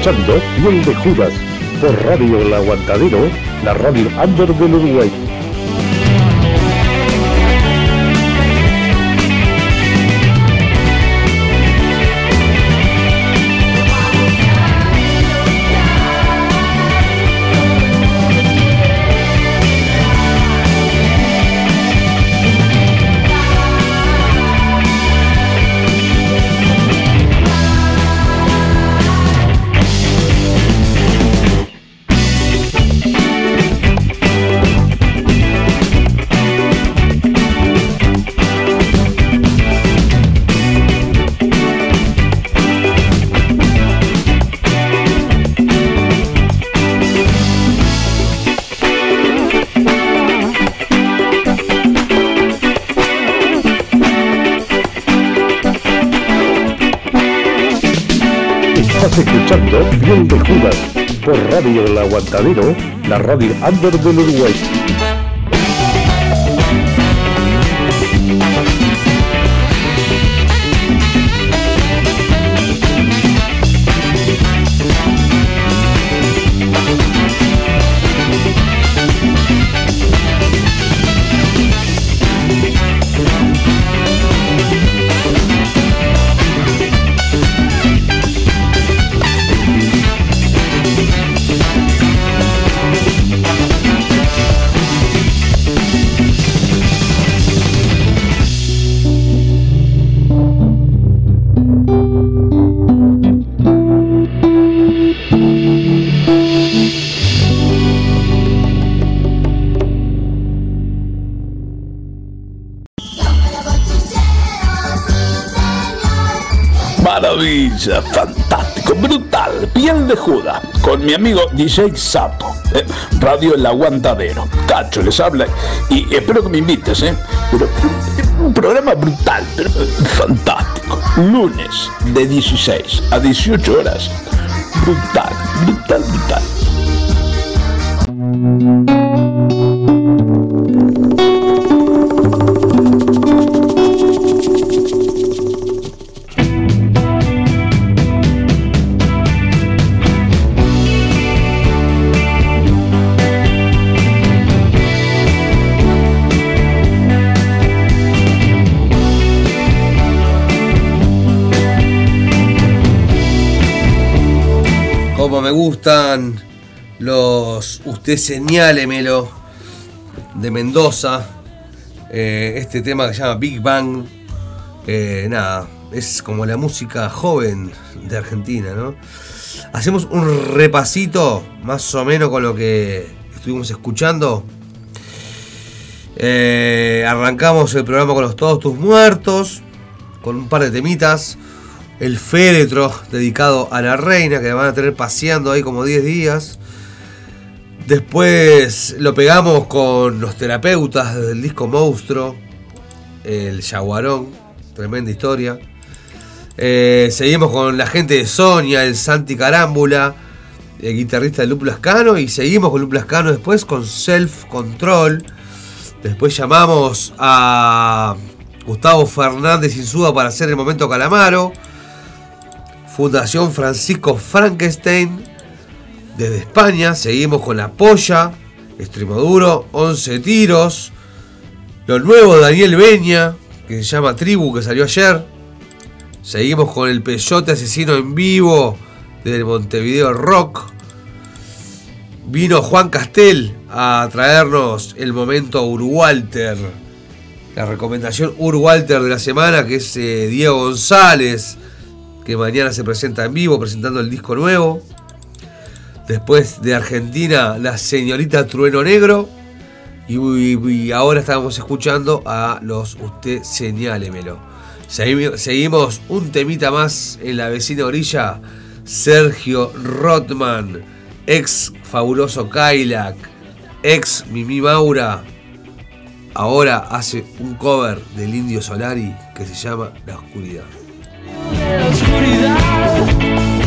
escuchando de Judas por Radio El Aguantadero, la radio under del Uruguay. Radio El Aguantadero, la radio under del Uruguay. Mi amigo DJ Sapo, eh, Radio El Aguantadero. Cacho les habla y espero que me invites, ¿eh? Pero Un programa brutal, pero fantástico. Lunes de 16 a 18 horas. Brutal, brutal, Como me gustan los Usted señálemelo de Mendoza. Eh, este tema que se llama Big Bang. Eh, nada, es como la música joven de Argentina, ¿no? Hacemos un repasito más o menos con lo que estuvimos escuchando. Eh, arrancamos el programa con los Todos Tus Muertos, con un par de temitas. El féretro dedicado a la reina, que la van a tener paseando ahí como 10 días. Después lo pegamos con los terapeutas del disco Monstruo, el Yaguarón, tremenda historia. Eh, seguimos con la gente de Sonia, el Santi Carámbula, el guitarrista de Luplas Cano, y seguimos con Luplas Cano después con Self Control. Después llamamos a Gustavo Fernández Insúa para hacer el momento Calamaro. Fundación Francisco Frankenstein desde España. Seguimos con la polla, Extremoduro, 11 tiros. Lo nuevo Daniel Beña, que se llama Tribu, que salió ayer. Seguimos con el Peyote Asesino en vivo desde Montevideo Rock. Vino Juan Castel a traernos el momento Urwalter. La recomendación Urwalter de la semana, que es eh, Diego González, que mañana se presenta en vivo presentando el disco nuevo. Después de Argentina, la señorita Trueno Negro. Y, ahora estamos escuchando a los Usted Señálemelo. Segui- Seguimos un temita más en la vecina orilla. Sergio Rotman, ex fabuloso Kailak, ex Mimi Maura. Ahora hace un cover del Indio Solari que se llama La Oscuridad. Me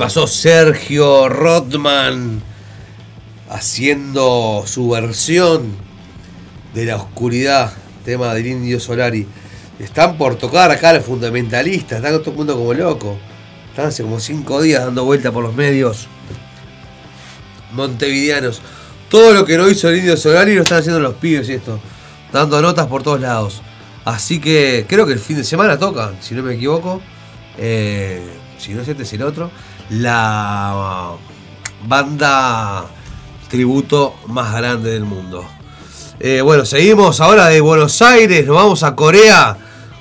pasó Sergio Rodman haciendo su versión de la oscuridad, tema del Indio Solari. Están por tocar acá los fundamentalistas, están todo el mundo como loco. Están hace como cinco días dando vuelta por los medios montevideanos. Todo lo que no hizo el Indio Solari lo están haciendo los pibes y esto. Dando notas por todos lados. Así que creo que el fin de semana tocan, si no me equivoco. eh, si no es este, es el otro. La banda tributo más grande del mundo. Eh, bueno, seguimos ahora de Buenos Aires, nos vamos a Corea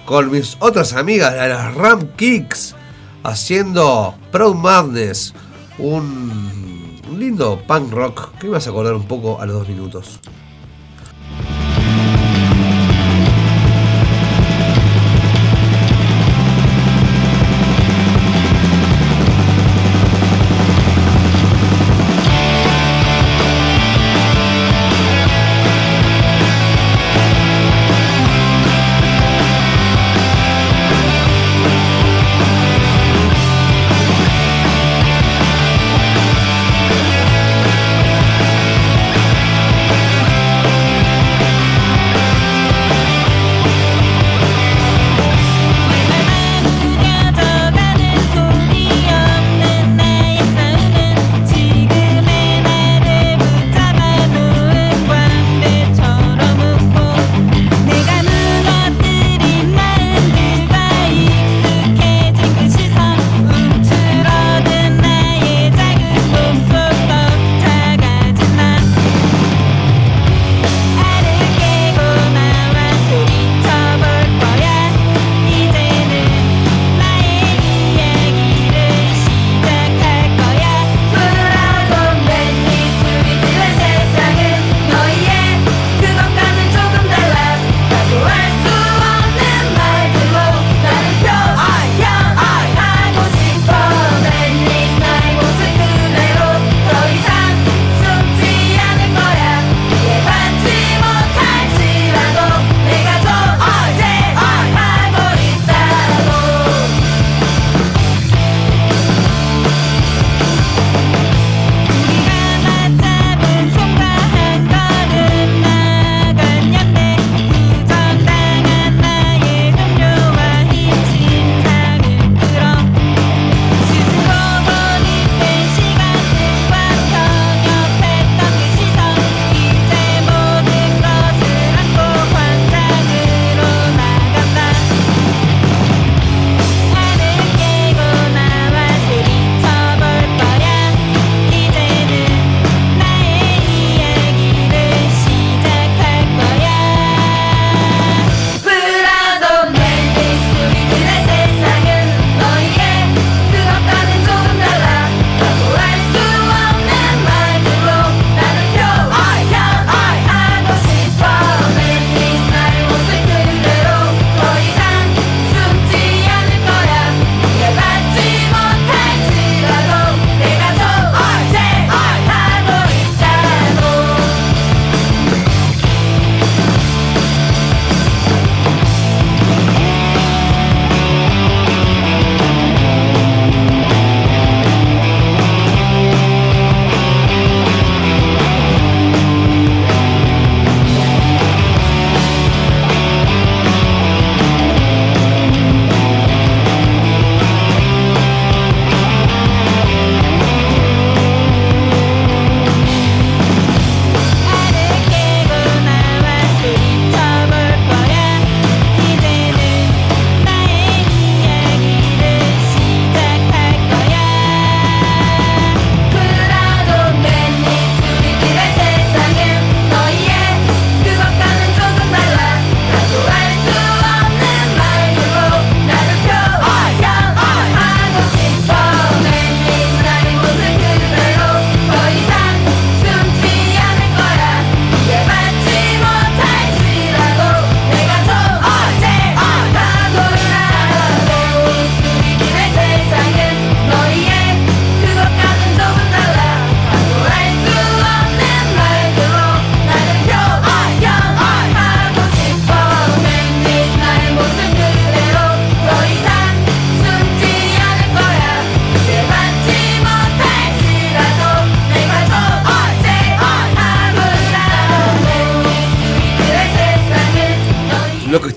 con mis otras amigas, las Ram Kicks, haciendo Proud Madness, un, un lindo punk rock que me vas a acordar un poco a los dos minutos.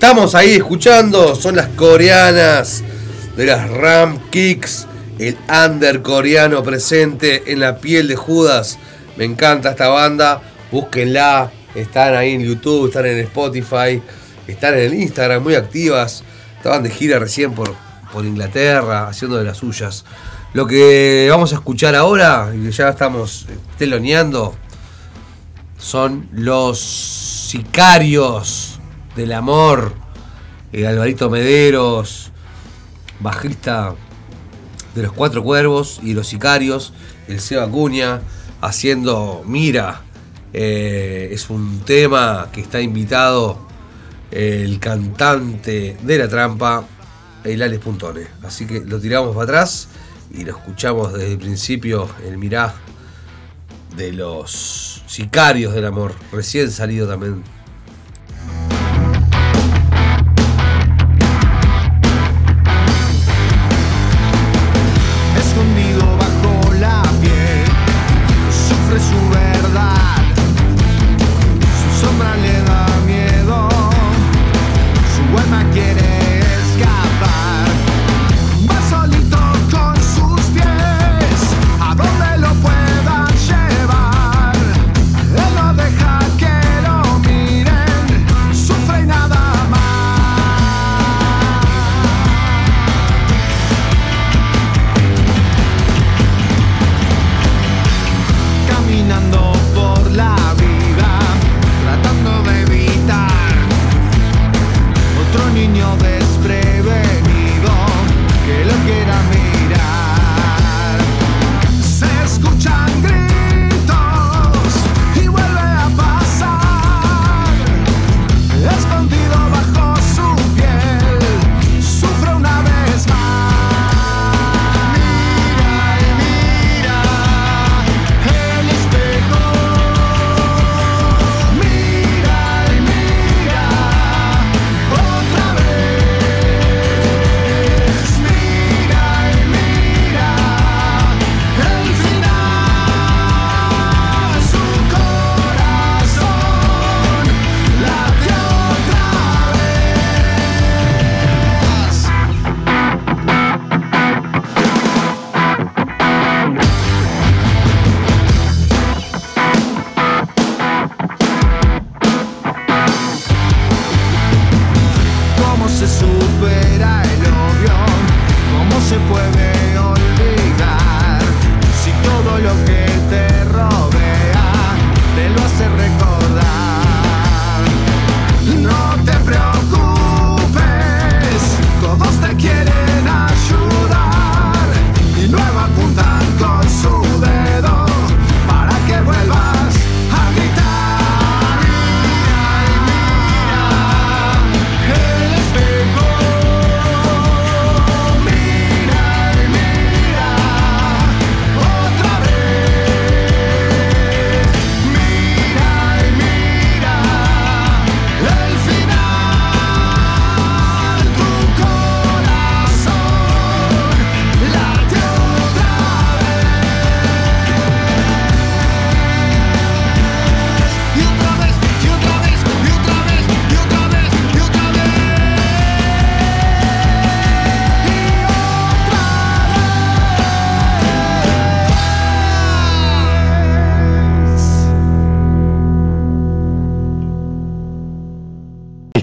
Estamos ahí escuchando son las coreanas de las Ram Kicks, el under coreano presente en la piel de Judas. Me encanta esta banda, búsquenla, están ahí en YouTube, están en Spotify, están en el Instagram muy activas. Estaban de gira recién por, por Inglaterra, haciendo de las suyas. Lo que vamos a escuchar ahora, y que ya estamos eh, teloneando, son los sicarios del amor. El Alvarito Mederos, bajista de los Cuatro Cuervos y los Sicarios, el Seba Cuña, haciendo Mira. Eh, es un tema que está invitado el cantante de la trampa, el Alex Puntone. Así que lo tiramos para atrás y lo escuchamos desde el principio, el Mirá de los Sicarios del Amor, recién salido también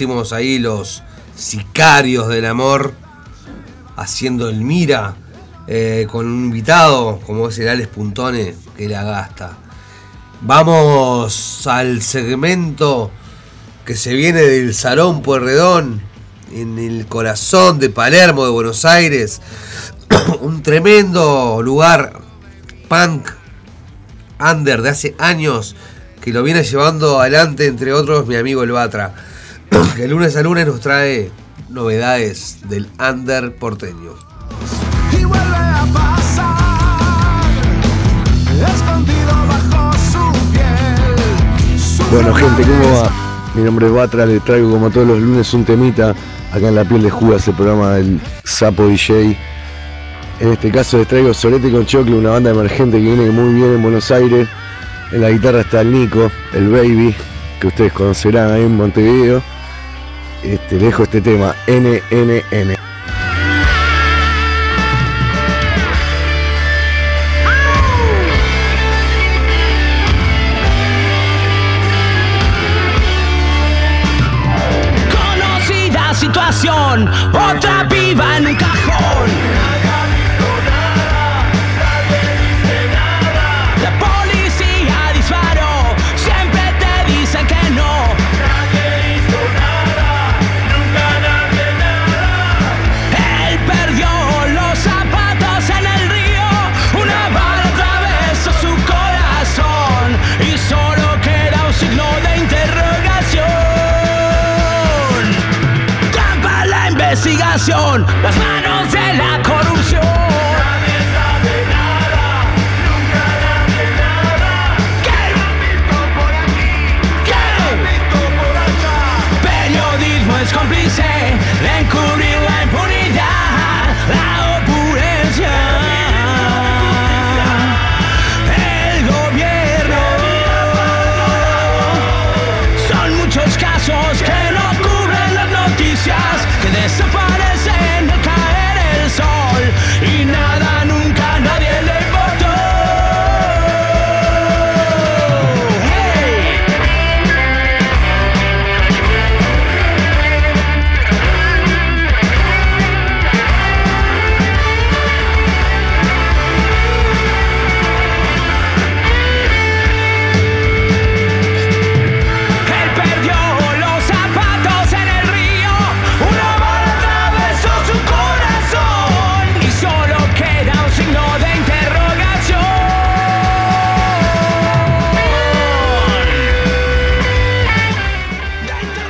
Buenísimos ahí los sicarios del amor haciendo el mira eh, con un invitado como es el Alex Puntone que la gasta. Vamos al segmento que se viene del Salón Puerredón en el corazón de Palermo de Buenos Aires. un tremendo lugar punk under de hace años que lo viene llevando adelante, entre otros, mi amigo el Batra, que lunes a lunes nos trae novedades del under porteño. y vuelve a pasar escondido bajo su piel. Su Bueno, gente, ¿cómo va? Mi nombre es Batra, le traigo como todos los lunes un temita acá en la piel de Judas, el programa del Sapo DJ. En este caso les traigo Solete con Chocle, una banda emergente que viene muy bien en Buenos Aires. En la guitarra está el Nico, el Baby, que ustedes conocerán ahí en Montevideo. Este, dejo este tema, NNN. Conocida situación, otra piba en un cajón. Investigación, las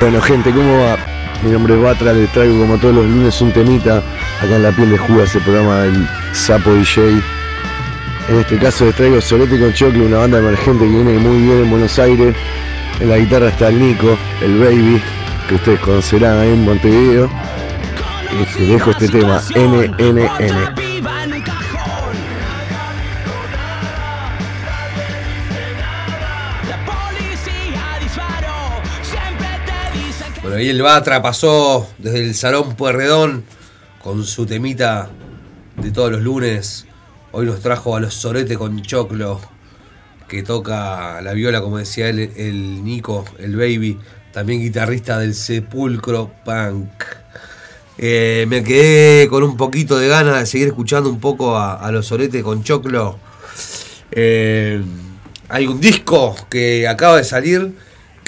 Bueno, gente, ¿cómo va? Mi nombre es Batra, les traigo como todos los lunes un temita acá en la piel de Judas, el programa del Sapo DJ. En este caso les traigo Solete con Chocle, una banda emergente que viene muy bien en Buenos Aires. En la guitarra está el Nico, el Baby, que ustedes conocerán ahí en Montevideo. Este, dejo este tema, NNN. El Batra pasó desde el Salón Puerredón con su temita de todos los lunes. Hoy nos trajo a los Sorete con Choclo, que toca la viola, como decía él, el Nico, el Baby, también guitarrista del Sepulcro Punk. Eh, me quedé con un poquito de ganas de seguir escuchando un poco a, a los Sorete con Choclo. Eh, hay un disco que acaba de salir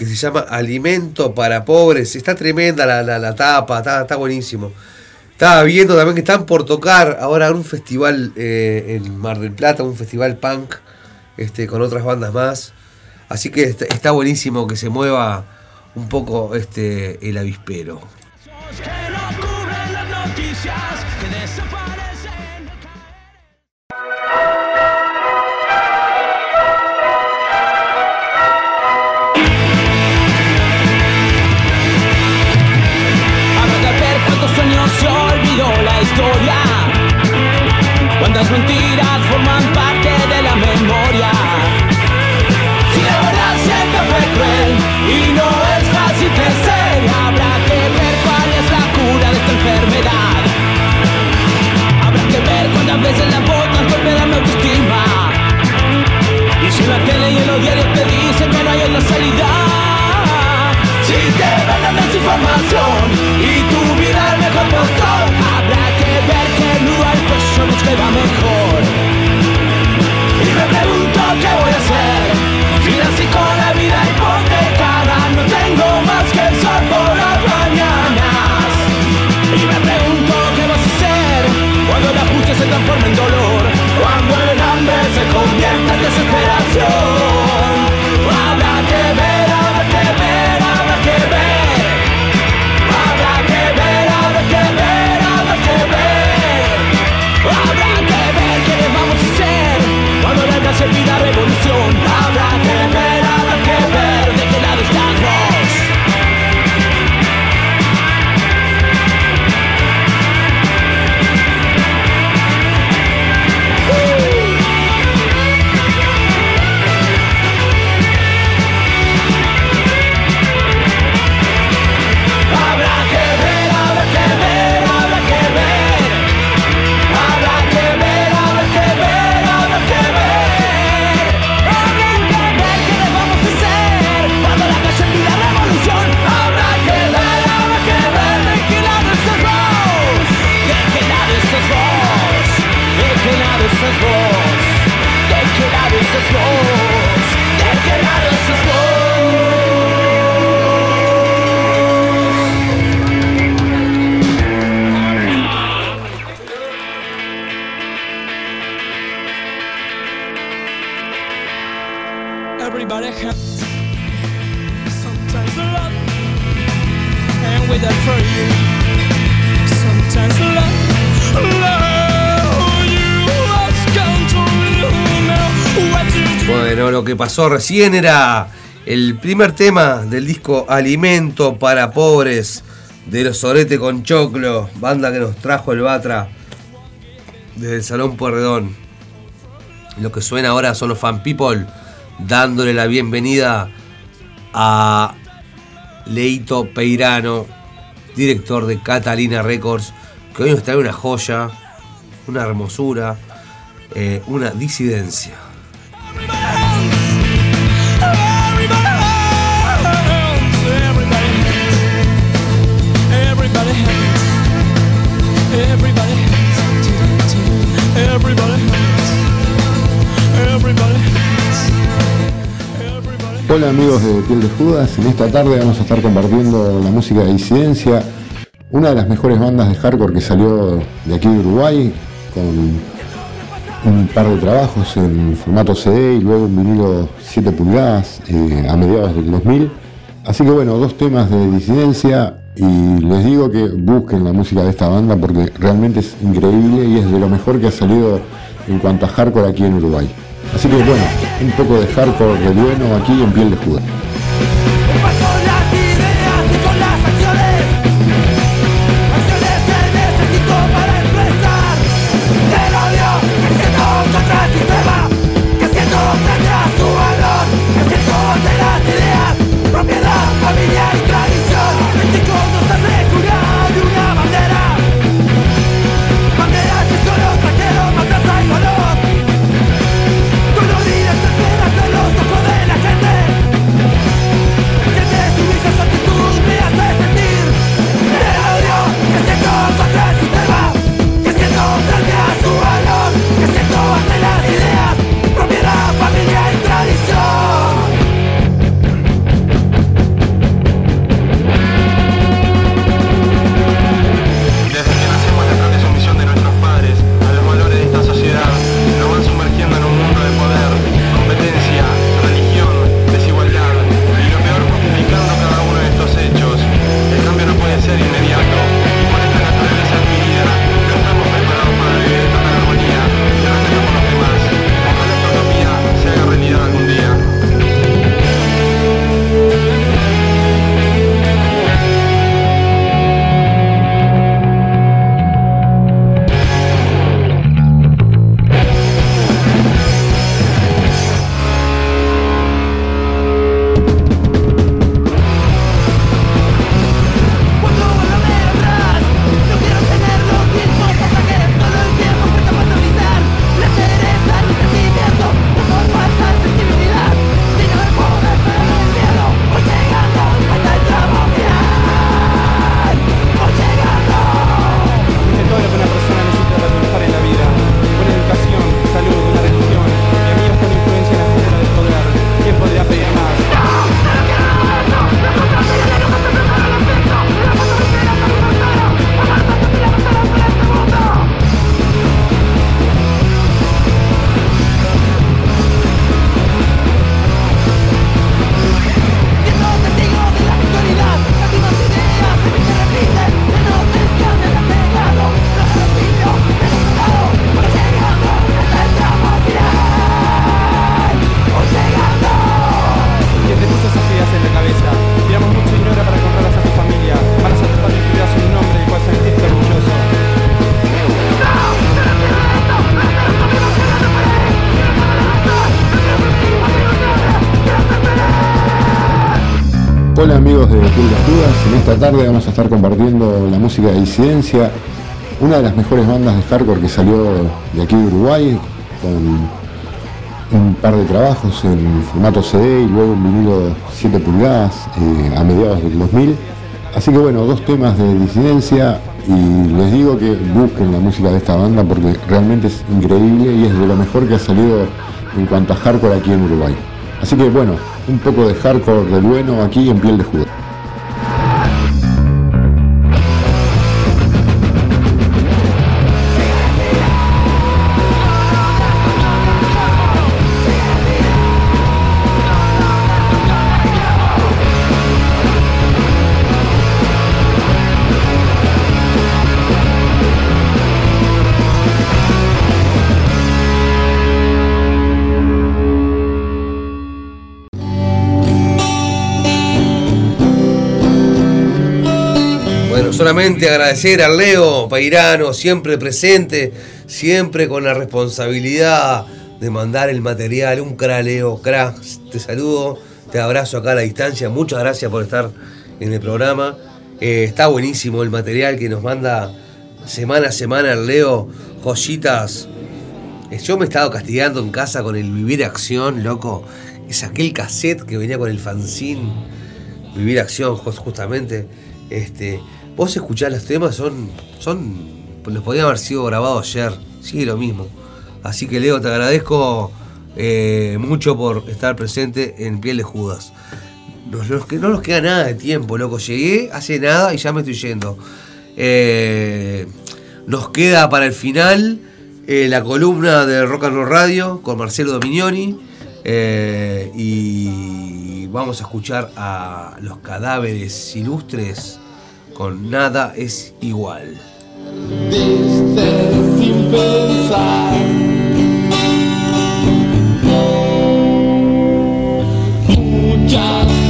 que se llama Alimento para Pobres. Está tremenda la, la- la tapa, está, está buenísimo. Estaba viendo también que están por tocar ahora un festival eh, en Mar del Plata, un festival punk este, con otras bandas más. Así que está, está buenísimo que se mueva un poco este, el avispero. Historia. Cuántas mentiras forman parte de la memoria. Si la verdad siempre fue cruel y no es fácil crecer, habrá que ver cuál es la cura de esta enfermedad. Habrá que ver cuántas veces la nos golpea mi autoestima. Y si la tele y en los Y me pregunto qué voy a hacer. Financí con la vida hipotecada, no tengo más que el sol por las mañanas. Y me pregunto qué vas a hacer cuando la justicia se transforma en dolor, cuando el hambre se convierta en desesperación. Que pasó recién era el primer tema del disco Alimento para Pobres de los Sorete con Choclo, banda que nos trajo el Batra desde el Salón Puerredón. Lo que suena ahora son los Fan People dándole la bienvenida a Leito Peirano, director de Catalina Records, que hoy nos trae una joya, una hermosura, eh, una disidencia. Hola amigos de Piel de Judas, en esta tarde vamos a estar compartiendo la música de Disidencia, una de las mejores bandas de hardcore que salió de aquí de Uruguay, con un par de trabajos en formato CD y luego un vinilo 7 pulgadas eh, a mediados del 2000. Así que bueno, dos temas de Disidencia y les digo que busquen la música de esta banda porque realmente es increíble y es de lo mejor que ha salido en cuanto a hardcore aquí en Uruguay. Así que bueno, un poco de hardcore de bueno aquí en Piel de Judas. Tarde vamos a estar compartiendo la música de Disidencia, una de las mejores bandas de hardcore que salió de aquí de Uruguay, con un par de trabajos en formato CD y luego un vinilo 7 pulgadas eh, a mediados del 2000. Así que bueno, dos temas de Disidencia, Y les digo que busquen la música de esta banda porque realmente es increíble y es de lo mejor que ha salido en cuanto a hardcore aquí en Uruguay. Así que bueno, un poco de hardcore del bueno aquí en piel de judo. Solamente agradecer a Leo Pairano, siempre presente, siempre con la responsabilidad de mandar el material. Un cra, Leo, cra. Te saludo, te abrazo acá a la distancia. Muchas gracias por estar en el programa. Eh, está buenísimo el material que nos manda semana a semana el Leo. Joyitas. Eh, Yo me he estado castigando en casa con el Vivir Acción, loco. Saqué el cassette que venía con el fanzine. Vivir Acción, just- justamente. Este, vos escuchás los temas, son. son. los podían haber sido grabados ayer. Sigue lo mismo. Así que Leo, te agradezco eh, mucho por estar presente en Piel de Judas. Nos- nos- no nos queda nada de tiempo, loco. Llegué hace nada y ya me estoy yendo. Eh, nos queda para el final eh, la columna de Rock and Roll Radio con Marcelo Dominioni. y vamos a escuchar a los cadáveres ilustres con Nada es igual. Diste sin pensar. Muchas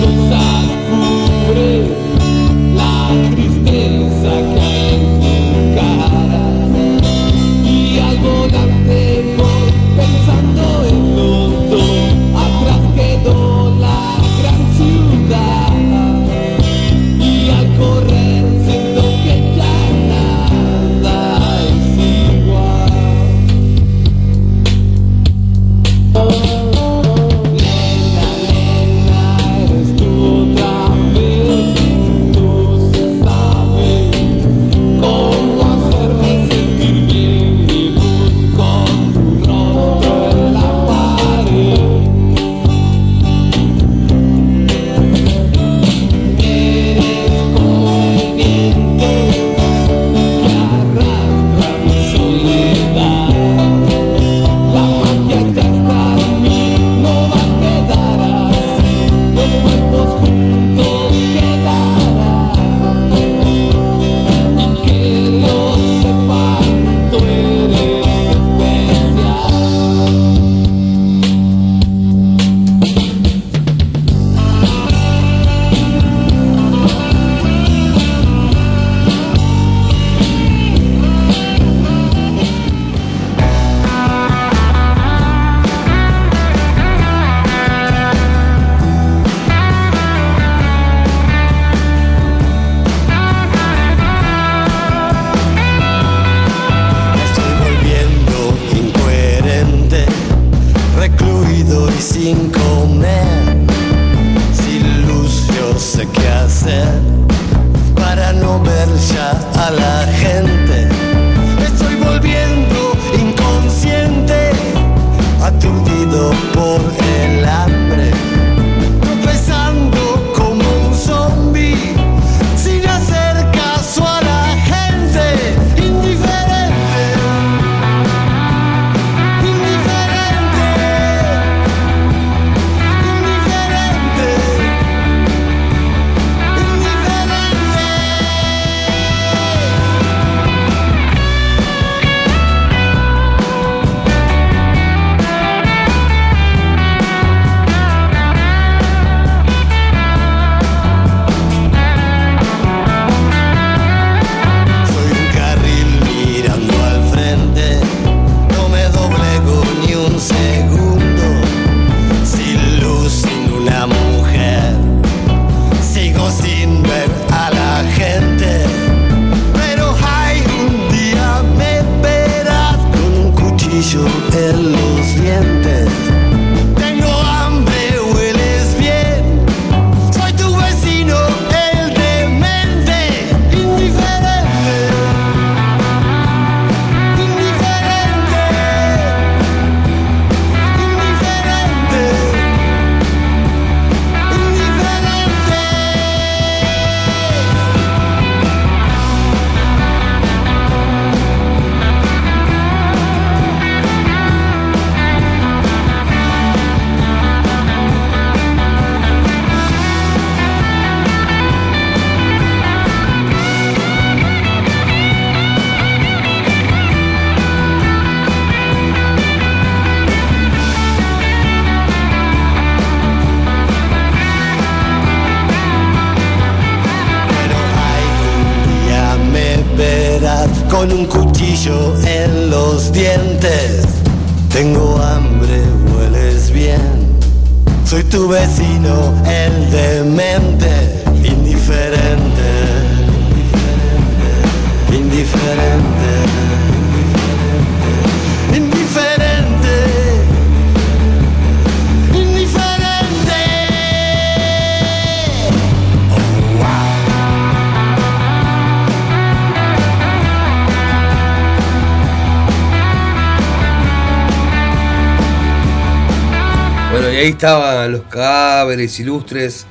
y ahí estaban los cadáveres ilustres.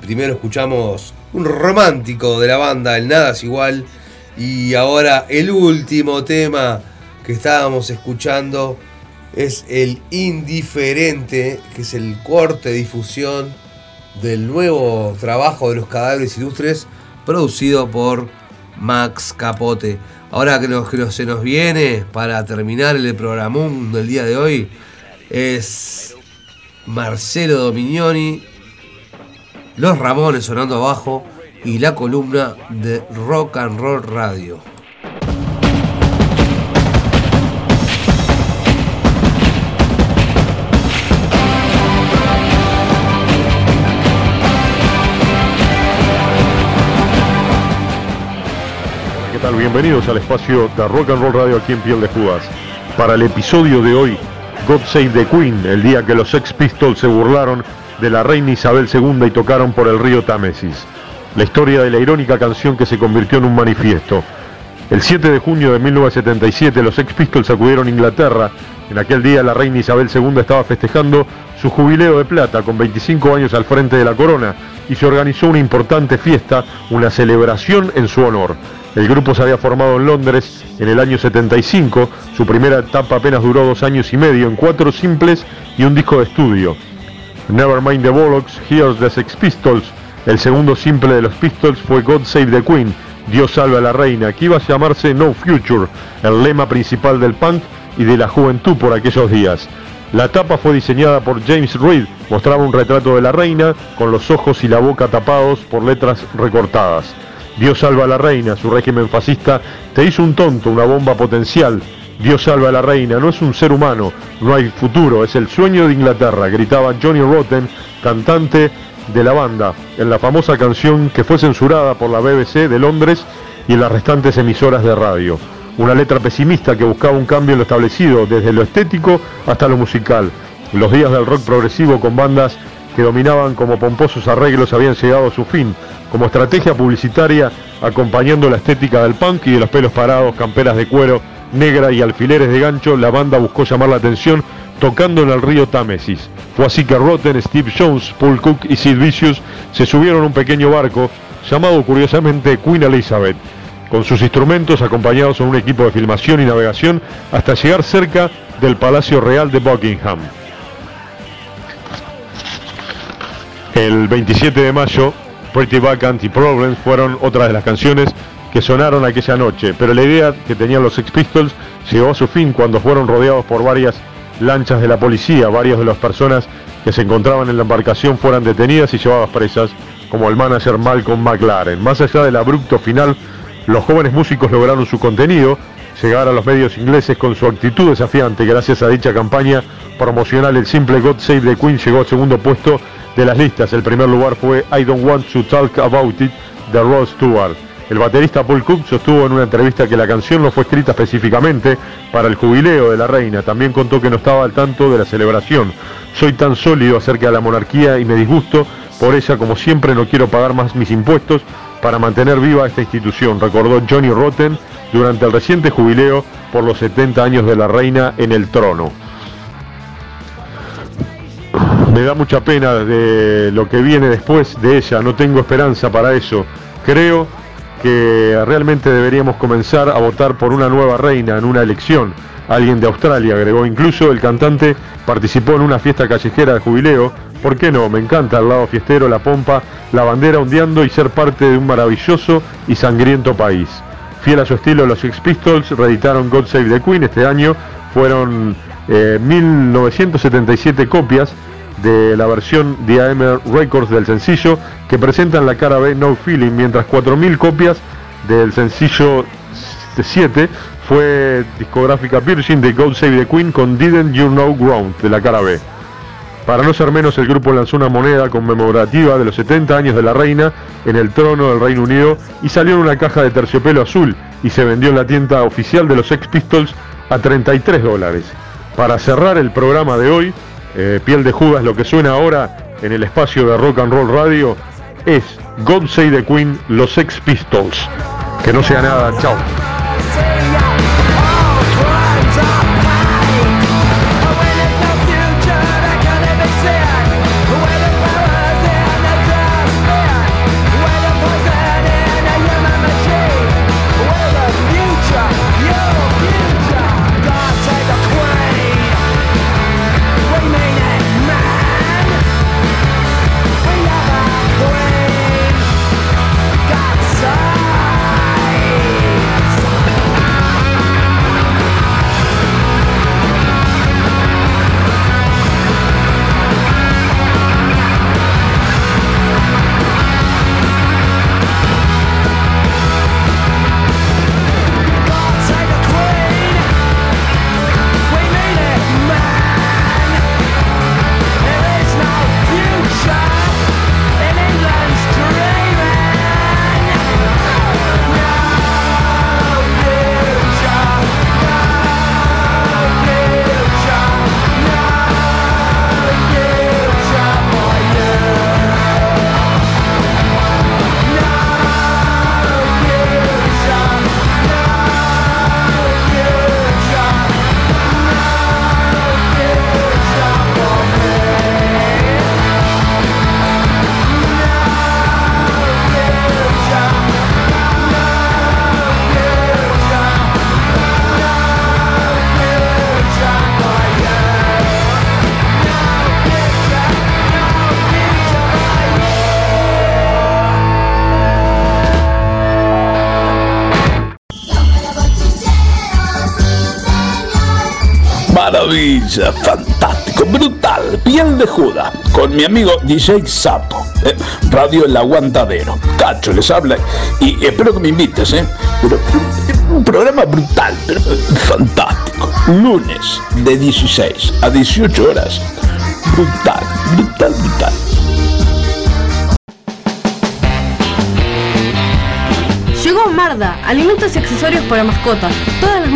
Primero escuchamos un romántico de la banda, El Nada es Igual. Y ahora el último tema que estábamos escuchando es el Indiferente, que es el corte de difusión del nuevo trabajo de los cadáveres ilustres, producido por Max Capote. Ahora que, nos, que nos- se nos viene para terminar el programón del día de hoy, es Marcelo Dominioni, Los Ramones sonando abajo y la columna de Rock and Roll Radio. ¿Qué tal? Bienvenidos al espacio de Rock and Roll Radio aquí en Piel de Judas. Para el episodio de hoy, God Save the Queen, el día que los Sex Pistols se burlaron de la reina Isabel II y tocaron por el río Támesis. La historia de la irónica canción que se convirtió en un manifiesto. El 7 de junio de 1977 los Sex Pistols acudieron a Inglaterra. En aquel día la reina Isabel II estaba festejando su jubileo de plata con 25 años al frente de la corona y se organizó una importante fiesta, una celebración en su honor. El grupo se había formado en Londres en el año 75, su primera etapa apenas duró dos años y medio en cuatro simples y un disco de estudio. Nevermind the Bollocks, Here's the Sex Pistols. El segundo simple de los Pistols fue God Save the Queen, Dios salve a la reina, que iba a llamarse No Future, el lema principal del punk y de la juventud por aquellos días. La tapa fue diseñada por James Reed, mostraba un retrato de la reina con los ojos y la boca tapados por letras recortadas. Dios salva a la reina, su régimen fascista te hizo un tonto, una bomba potencial. Dios salva a la reina, no es un ser humano, no hay futuro, es el sueño de Inglaterra, gritaba Johnny Rotten, cantante de la banda, en la famosa canción que fue censurada por la BBC de Londres y en las restantes emisoras de radio. Una letra pesimista que buscaba un cambio en lo establecido, desde lo estético hasta lo musical. Los días del rock progresivo con bandas que dominaban como pomposos arreglos habían llegado a su fin, como estrategia publicitaria acompañando la estética del punk y de los pelos parados, camperas de cuero negra y alfileres de gancho, la banda buscó llamar la atención tocando en el río Támesis. Fue así que Rotten, Steve Jones, Paul Cook y Sid Vicious se subieron a un pequeño barco llamado curiosamente Queen Elizabeth, con sus instrumentos acompañados en un equipo de filmación y navegación hasta llegar cerca del Palacio Real de Buckingham. El 27 de mayo, Pretty Back Anti Problems fueron otras de las canciones que sonaron aquella noche, pero la idea que tenían los Sex Pistols llegó a su fin cuando fueron rodeados por varias lanchas de la policía, varias de las personas que se encontraban en la embarcación fueron detenidas y llevadas presas, como el manager Malcolm McLaren. Más allá del abrupto final, los jóvenes músicos lograron su contenido, llegar a los medios ingleses con su actitud desafiante. Gracias a dicha campaña promocional, el simple God Save the Queen llegó al segundo puesto de las listas. El primer lugar fue I Don't Want to Talk About It de Rod Stewart. El baterista Paul Cook sostuvo en una entrevista que la canción no fue escrita específicamente para el jubileo de la reina. También contó que no estaba al tanto de la celebración. Soy tan sólido acerca de la monarquía y me disgusto por ella como siempre no quiero pagar más mis impuestos para mantener viva esta institución, recordó Johnny Rotten durante el reciente jubileo por los 70 años de la reina en el trono. Me da mucha pena de lo que viene después de ella, no tengo esperanza para eso. Creo que realmente deberíamos comenzar a votar por una nueva reina en una elección. Alguien de Australia agregó, incluso el cantante participó en una fiesta callejera de jubileo. ¿Por qué no? Me encanta el lado fiestero, la pompa, la bandera ondeando y ser parte de un maravilloso y sangriento país. Fiel a su estilo, los Sex Pistols reeditaron God Save the Queen este año. Fueron eh, 1977 copias de la versión DAM Records del sencillo que presentan la cara B No Feeling, mientras 4.000 copias del sencillo este 7 fue discográfica Virgin de God Save the Queen con Didn't You Know Ground de la cara B. Para no ser menos, el grupo lanzó una moneda conmemorativa de los 70 años de la reina en el trono del Reino Unido y salió en una caja de terciopelo azul y se vendió en la tienda oficial de los Sex Pistols a 33 dólares. Para cerrar el programa de hoy, eh, Piel de Judas, lo que suena ahora en el espacio de Rock and Roll Radio es God Save the Queen, los Sex Pistols. Que no sea nada, chao. Fantástico, brutal, piel de Judas, con mi amigo DJ Sapo, eh, Radio El Aguantadero. Cacho les habla y espero que me invites, ¿eh? Pero un programa brutal, pero fantástico. Lunes de 16 a 18 horas. Brutal, brutal, brutal. Llegó Marda, alimentos y accesorios para mascotas. Todas las